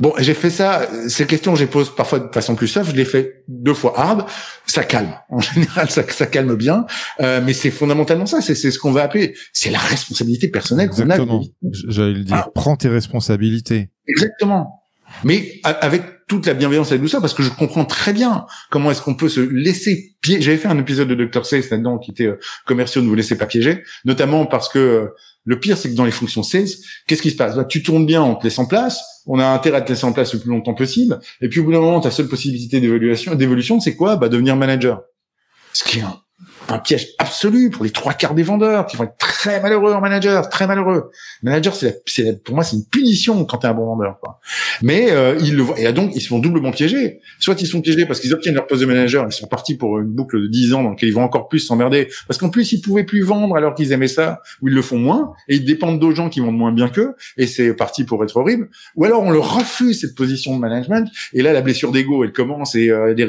Bon, j'ai fait ça, ces questions, je les pose parfois de façon plus soft, je les fais deux fois hard, ça calme. En général, ça, ça calme bien, euh, mais c'est fondamentalement ça, c'est ce qu'on va appeler, c'est la responsabilité personnelle qu'on a. Exactement, j'allais le dire, ah. prends tes responsabilités. Exactement. Mais avec toute la bienveillance et tout ça, parce que je comprends très bien comment est-ce qu'on peut se laisser piéger. J'avais fait un épisode de Dr. Sales là-dedans qui était euh, commerciaux, ne vous laissez pas piéger, notamment parce que euh, le pire, c'est que dans les fonctions sales, qu'est-ce qui se passe? Bah, Tu tournes bien, on te laisse en place, on a intérêt à te laisser en place le plus longtemps possible, et puis au bout d'un moment, ta seule possibilité d'évolution, d'évolution, c'est quoi? Bah devenir manager. Ce qui est un un piège absolu pour les trois quarts des vendeurs qui vont être très malheureux en manager, très malheureux. Manager, c'est pour moi c'est une punition quand t'es un bon vendeur. Quoi. Mais euh, ils le voient et donc ils se font doublement piégés. Soit ils sont piégés parce qu'ils obtiennent leur poste de manager, ils sont partis pour une boucle de 10 ans dans laquelle ils vont encore plus s'emmerder parce qu'en plus ils pouvaient plus vendre alors qu'ils aimaient ça ou ils le font moins et ils dépendent d'autres gens qui vendent moins bien qu'eux et c'est parti pour être horrible. Ou alors on leur refuse cette position de management et là la blessure d'ego elle commence et euh, des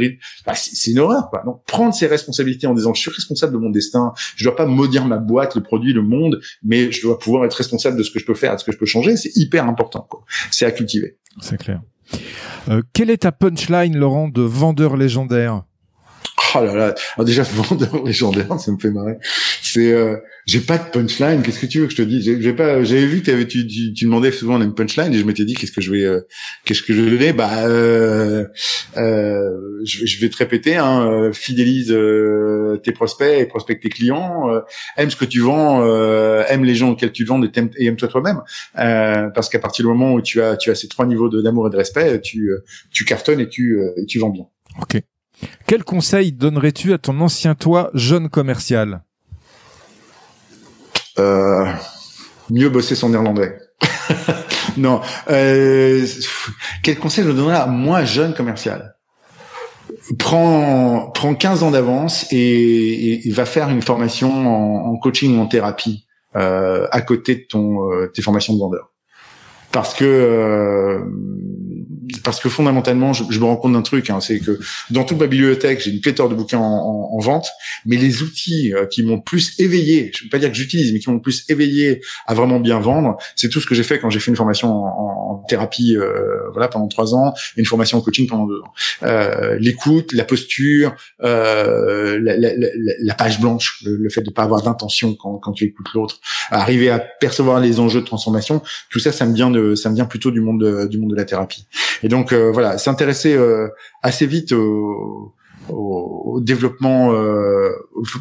bah, c'est une horreur. Quoi. Donc prendre ses responsabilités en disant je responsable de mon destin. Je dois pas maudire ma boîte, le produit, le monde, mais je dois pouvoir être responsable de ce que je peux faire, de ce que je peux changer. C'est hyper important. C'est à cultiver. C'est clair. Euh, quelle est ta punchline, Laurent, de vendeur légendaire? Oh là là. Alors déjà, vendeur légendaire, ça me fait marrer. C'est, euh, j'ai pas de punchline. Qu'est-ce que tu veux que je te dise? J'ai pas. J'avais vu que tu, tu, tu demandais souvent une punchline et je m'étais dit qu'est-ce que je vais, euh, qu'est-ce que je vais donner? Bah, euh, euh, je, je, vais te répéter. Hein, euh, fidélise euh, tes prospects et prospecte tes clients. aime ce que tu vends. aime les gens auxquels tu vends et, et aime-toi toi-même. parce qu'à partir du moment où tu as, tu as ces trois niveaux d'amour et de respect, tu, tu cartonnes et tu, et tu vends bien. Ok. Quel conseil donnerais-tu à ton ancien toi, jeune commercial? Euh, Mieux bosser son néerlandais. non. Euh, quel conseil je donnerais à moi, jeune commercial? Prends, prends 15 ans d'avance et, va faire une formation en, coaching ou en thérapie euh, à côté de ton euh, tes formations de vendeur. Parce que euh, parce que fondamentalement, je, je me rends compte d'un truc, hein, c'est que dans toute ma bibliothèque, j'ai une pléthore de bouquins en, en, vente, mais les outils euh, qui m'ont plus éveillé, je ne veux pas dire que j'utilise, mais qui m'ont plus éveillé à vraiment bien vendre, c'est tout ce que j'ai fait quand j'ai fait une formation en, en thérapie, euh, voilà, pendant trois ans, et une formation en coaching pendant deux ans. Euh, L'écoute, la posture, euh, la, la, la, la, page blanche, le, fait de pas avoir d'intention quand, quand tu écoutes l'autre, arriver à percevoir les enjeux de transformation, tout ça, ça me vient de, ça me vient plutôt du monde de, du monde de la thérapie. Et donc euh, voilà, s'intéresser euh, assez vite au, au, développement, euh,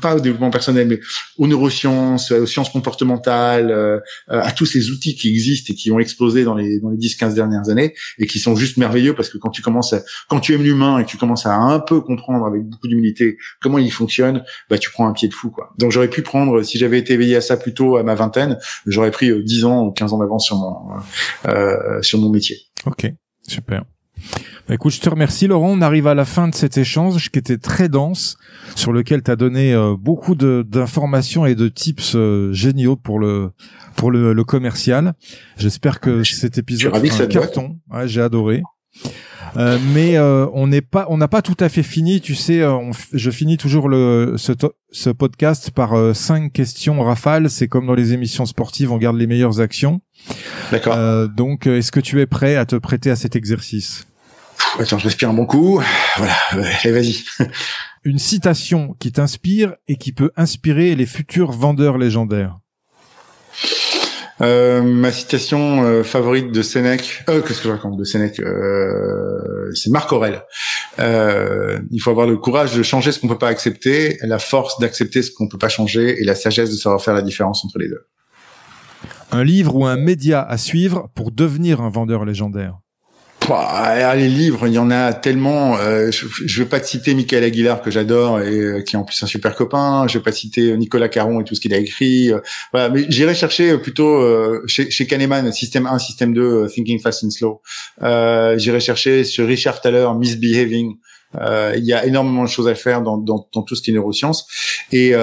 pas au développement personnel, mais aux neurosciences, aux sciences comportementales, euh, à tous ces outils qui existent et qui ont explosé dans les dans les 10-15 dernières années et qui sont juste merveilleux parce que quand tu commences, à, quand tu aimes l'humain et que tu commences à un peu comprendre avec beaucoup d'humilité comment il fonctionne, bah tu prends un pied de fou quoi. Donc j'aurais pu prendre, si j'avais été éveillé à ça plus tôt à ma vingtaine, j'aurais pris 10 ans ou 15 ans d'avance sur mon euh, sur mon métier. Ok, super. Bah, écoute, je te remercie Laurent. On arrive à la fin de cet échange qui était très dense, sur lequel tu as donné euh, beaucoup d'informations et de tips euh, géniaux pour le pour le, le commercial. J'espère que cet épisode sera un carton. Ouais, J'ai adoré. Euh, mais euh, on n'est pas, on n'a pas tout à fait fini. Tu sais, je finis toujours le ce, ce podcast par cinq questions rafales. C'est comme dans les émissions sportives, on garde les meilleures actions. D'accord. donc, est-ce que tu es prêt à te prêter à cet exercice? Attends, je respire un bon coup. Voilà, allez, vas-y. Une citation qui t'inspire et qui peut inspirer les futurs vendeurs légendaires. Euh, ma citation euh, favorite de Sénèque, euh, qu'est-ce que je raconte de Sénèque, c'est Marc Aurel. Euh, il faut avoir le courage de changer ce qu'on peut pas accepter, la force d'accepter ce qu'on peut pas changer et la sagesse de savoir faire la différence entre les deux. Un livre ou un média à suivre pour devenir un vendeur légendaire les livres, il y en a tellement. Euh, je, je vais pas te citer Michael Aguilar que j'adore et euh, qui est en plus un super copain. Je vais pas te citer Nicolas Caron et tout ce qu'il a écrit. Euh, voilà, mais j'irai chercher plutôt chez, chez Kahneman, système 1, système 2, Thinking Fast and Slow. j'irai chercher sur Richard Thaler, Misbehaving. il y a énormément de choses à faire dans, dans, dans tout ce qui est neurosciences. Et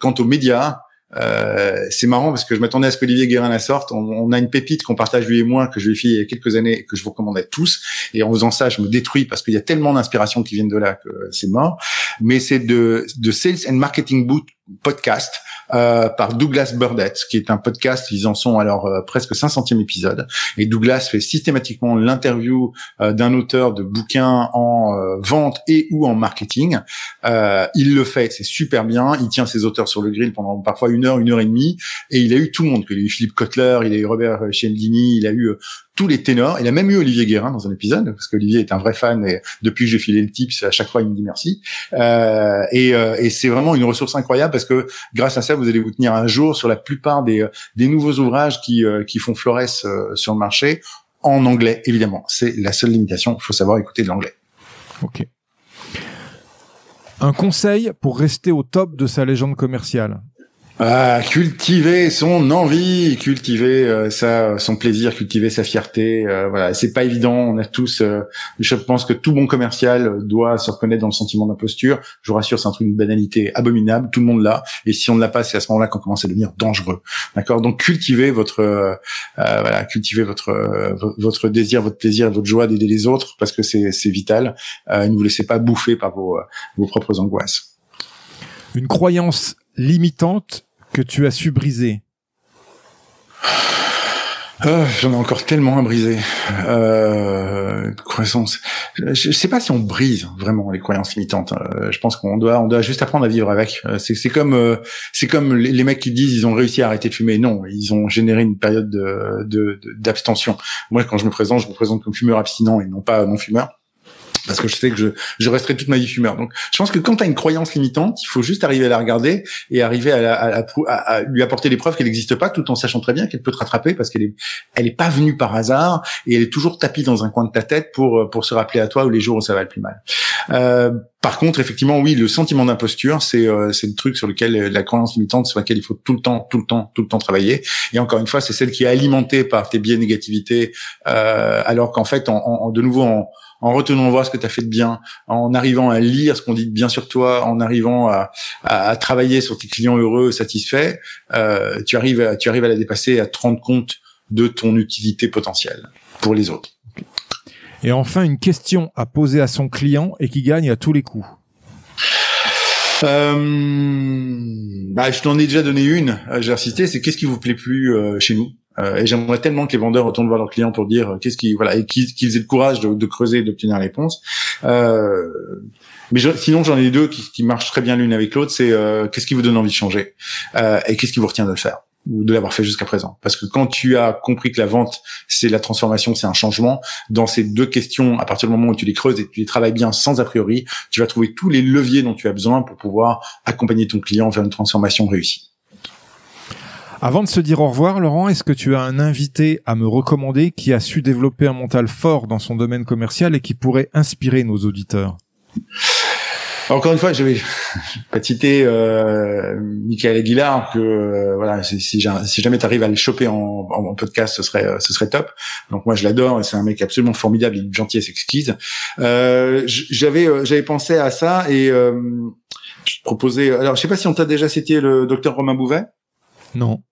quant aux médias, euh, c'est marrant parce que je m'attendais à ce qu'Olivier Guérin la sorte. On, a une pépite qu'on partage lui et moi que je lui ai fait il y a quelques années et que je vous recommande à tous. Et en faisant ça, je me détruis parce qu'il y a tellement d'inspiration qui viennent de là que c'est mort. Mais c'est de, de Sales and Marketing Boot podcast euh, par Douglas Burdett, qui est un podcast, ils en sont alors euh, presque 500e épisode. Et Douglas fait systématiquement l'interview euh, d'un auteur de bouquins en euh, vente et ou en marketing. il le fait, c'est super bien. Il tient ses auteurs sur le grill pendant parfois une heure, une heure et demie. Et il a eu tout le monde. Il a eu Philippe Kotler, il a eu Robert Cialdini, il a eu tous les ténors. Il a même eu Olivier Guérin dans un épisode, parce qu'Olivier est un vrai fan et depuis que j'ai filé le tips, à chaque fois il me dit merci. Euh, et, euh, et c'est vraiment une ressource incroyable parce que grâce à ça, vous allez vous tenir un jour sur la plupart des, des nouveaux ouvrages qui, euh, qui font florès euh, sur le marché en anglais, évidemment. C'est la seule limitation. Il faut savoir écouter de l'anglais. Ok. Un conseil pour rester au top de sa légende commerciale? Ah, cultiver son envie, cultiver euh, sa, son plaisir, cultiver sa fierté. Euh, voilà, c'est pas évident. On a tous. Euh, je pense que tout bon commercial doit se reconnaître dans le sentiment d'imposture. Je vous rassure, c'est un truc d'une banalité abominable. Tout le monde l'a. Et si on ne l'a pas, c'est à ce moment-là qu'on commence à devenir dangereux. D'accord? Donc cultivez votre, voilà, cultivez votre votre désir, votre plaisir, votre joie d'aider les autres parce que c'est c'est vital. ne vous laissez pas bouffer par vos vos propres angoisses. Une croyance limitante que tu as su briser ah, J'en ai encore tellement à briser. Euh, croissance. Je, sais pas si on brise vraiment les croyances limitantes. Euh, je pense qu'on doit, on doit juste apprendre à vivre avec. Euh, c'est, comme, euh, c'est comme les, mecs qui disent ils ont réussi à arrêter de fumer. Non, ils ont généré une période de, de, d'abstention. Moi, quand je me présente, je me présente comme fumeur abstinent et non pas non fumeur parce que je sais que je, je resterai toute ma vie fumeur. Donc, je pense que quand tu as une croyance limitante, il faut juste arriver à la regarder et arriver à, à, à, lui apporter les preuves qu'elle n'existe pas, tout en sachant très bien qu'elle peut te rattraper parce qu'elle est, elle est pas venue par hasard et elle est toujours tapie dans un coin de ta tête pour pour se rappeler à toi ou les jours où ça va le plus mal. Euh, par contre, effectivement, oui, le sentiment d'imposture, c'est euh, c'est le truc sur lequel la croyance limitante sur laquelle il faut tout le temps, tout le temps, tout le temps travailler. Et encore une fois, c'est celle qui est alimentée par tes biais négativité, euh, alors qu'en fait, en, en, de nouveau en en retenant voir ce que tu as fait de bien, en arrivant à lire ce qu'on dit de bien sur toi, en arrivant à, à, travailler sur tes clients heureux, satisfaits, euh, tu arrives à, tu arrives à la dépasser, à te rendre compte de ton utilité potentielle pour les autres. Et enfin, une question à poser à son client et qui gagne à tous les coups. Euh, bah, je t'en ai déjà donné une. Euh, j'ai insisté. C'est qu'est-ce qui vous plaît plus euh, chez nous? Et j'aimerais tellement que les vendeurs retournent voir leurs clients pour dire euh, qu'est-ce qui voilà et qu'ils aient le courage de, de creuser et d'obtenir la réponse. Euh, mais sinon j'en ai deux qui, qui, marchent très bien l'une avec l'autre. C'est euh, qu'est-ce qui vous donne envie de changer? Euh, et qu'est-ce qui vous retient de le faire? Ou de l'avoir fait jusqu'à présent? Parce que quand tu as compris que la vente, c'est la transformation, c'est un changement, dans ces deux questions, à partir du moment où tu les creuses et tu les travailles bien sans a priori, tu vas trouver tous les leviers dont tu as besoin pour pouvoir accompagner ton client vers une transformation réussie. Avant de se dire au revoir, Laurent, est-ce que tu as un invité à me recommander qui a su développer un mental fort dans son domaine commercial et qui pourrait inspirer nos auditeurs? Encore une fois, je vais pas citer euh, Michael Aguilar que euh, voilà, si, si, jamais tu arrives à le choper en, en, podcast, ce serait ce serait top. Donc moi je l'adore, c'est un mec absolument formidable, une gentillesse exquise. Euh, j'avais euh, j'avais pensé à ça et euh, je proposais. Alors je sais pas si on t'a déjà cité le docteur Romain Bouvet? Non.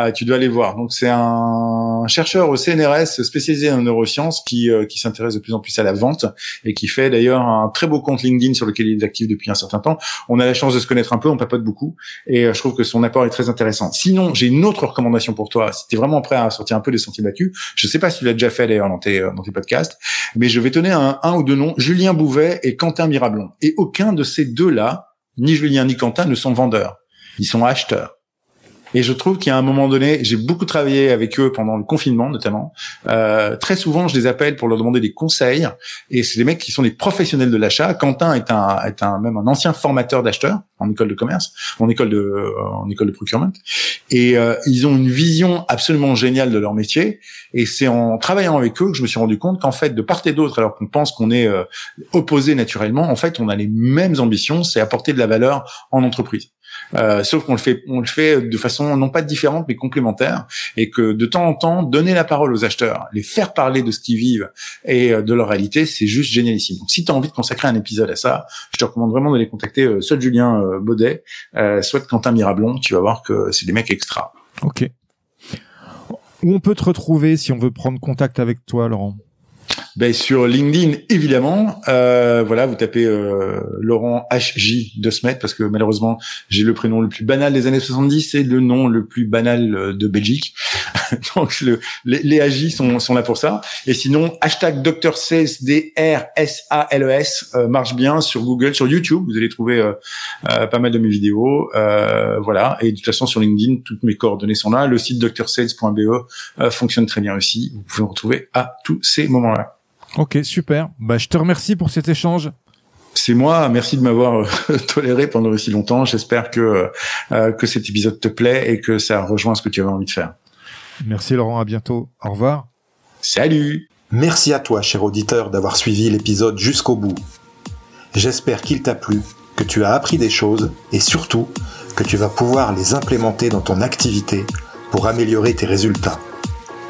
Ah, tu dois aller voir. Donc c'est un chercheur au CNRS spécialisé en neurosciences qui euh, qui s'intéresse de plus en plus à la vente et qui fait d'ailleurs un très beau compte LinkedIn sur lequel il est actif depuis un certain temps. On a la chance de se connaître un peu, on papote beaucoup et euh, je trouve que son apport est très intéressant. Sinon, j'ai une autre recommandation pour toi. Si tu es vraiment prêt à sortir un peu des sentiers battus, je sais pas si tu l'as déjà fait d'ailleurs dans tes euh, dans tes podcasts, mais je vais donner un, un ou deux noms, Julien Bouvet et Quentin Mirablon. Et aucun de ces deux-là, ni Julien ni Quentin, ne sont vendeurs. Ils sont acheteurs. Et je trouve qu'il y a un moment donné, j'ai beaucoup travaillé avec eux pendant le confinement notamment. Euh, très souvent, je les appelle pour leur demander des conseils. Et c'est des mecs qui sont des professionnels de l'achat. Quentin est un, est un même un ancien formateur d'acheteurs en école de commerce, en école de, euh, en école de procurement. Et euh, ils ont une vision absolument géniale de leur métier. Et c'est en travaillant avec eux que je me suis rendu compte qu'en fait, de part et d'autre, alors qu'on pense qu'on est euh, opposé naturellement, en fait, on a les mêmes ambitions, c'est apporter de la valeur en entreprise. Euh, sauf qu'on le fait, on le fait de façon non pas différente mais complémentaire, et que de temps en temps donner la parole aux acheteurs, les faire parler de ce qu'ils vivent et euh, de leur réalité, c'est juste génialissime. Donc si tu as envie de consacrer un épisode à ça, je te recommande vraiment de les contacter euh, soit Julien Baudet, soit de Quentin Mirablon. Tu vas voir que c'est des mecs extra. Ok. Où on peut te retrouver si on veut prendre contact avec toi, Laurent? Ben, sur LinkedIn, évidemment. Euh, voilà, vous tapez euh, Laurent HJ de Smet parce que malheureusement, j'ai le prénom le plus banal des années 70 et le nom le plus banal euh, de Belgique. Donc, le, les, les sont, sont là pour ça. Et sinon, hashtag Dr. D-R-S-A-L-E-S euh, marche bien sur Google, sur YouTube. Vous allez trouver euh, pas mal de mes vidéos. voilà. Et de toute façon, sur LinkedIn, toutes mes coordonnées sont là. Le site drsales.be fonctionne très bien aussi. Vous pouvez me retrouver à tous ces moments-là. Ok, super. Bah, je te remercie pour cet échange. C'est moi. Merci de m'avoir euh, toléré pendant aussi longtemps. J'espère que euh, que cet épisode te plaît et que ça rejoint ce que tu avais envie de faire. Merci Laurent. À bientôt. Au revoir. Salut. Merci à toi, cher auditeur, d'avoir suivi l'épisode jusqu'au bout. J'espère qu'il t'a plu, que tu as appris des choses et surtout que tu vas pouvoir les implémenter dans ton activité pour améliorer tes résultats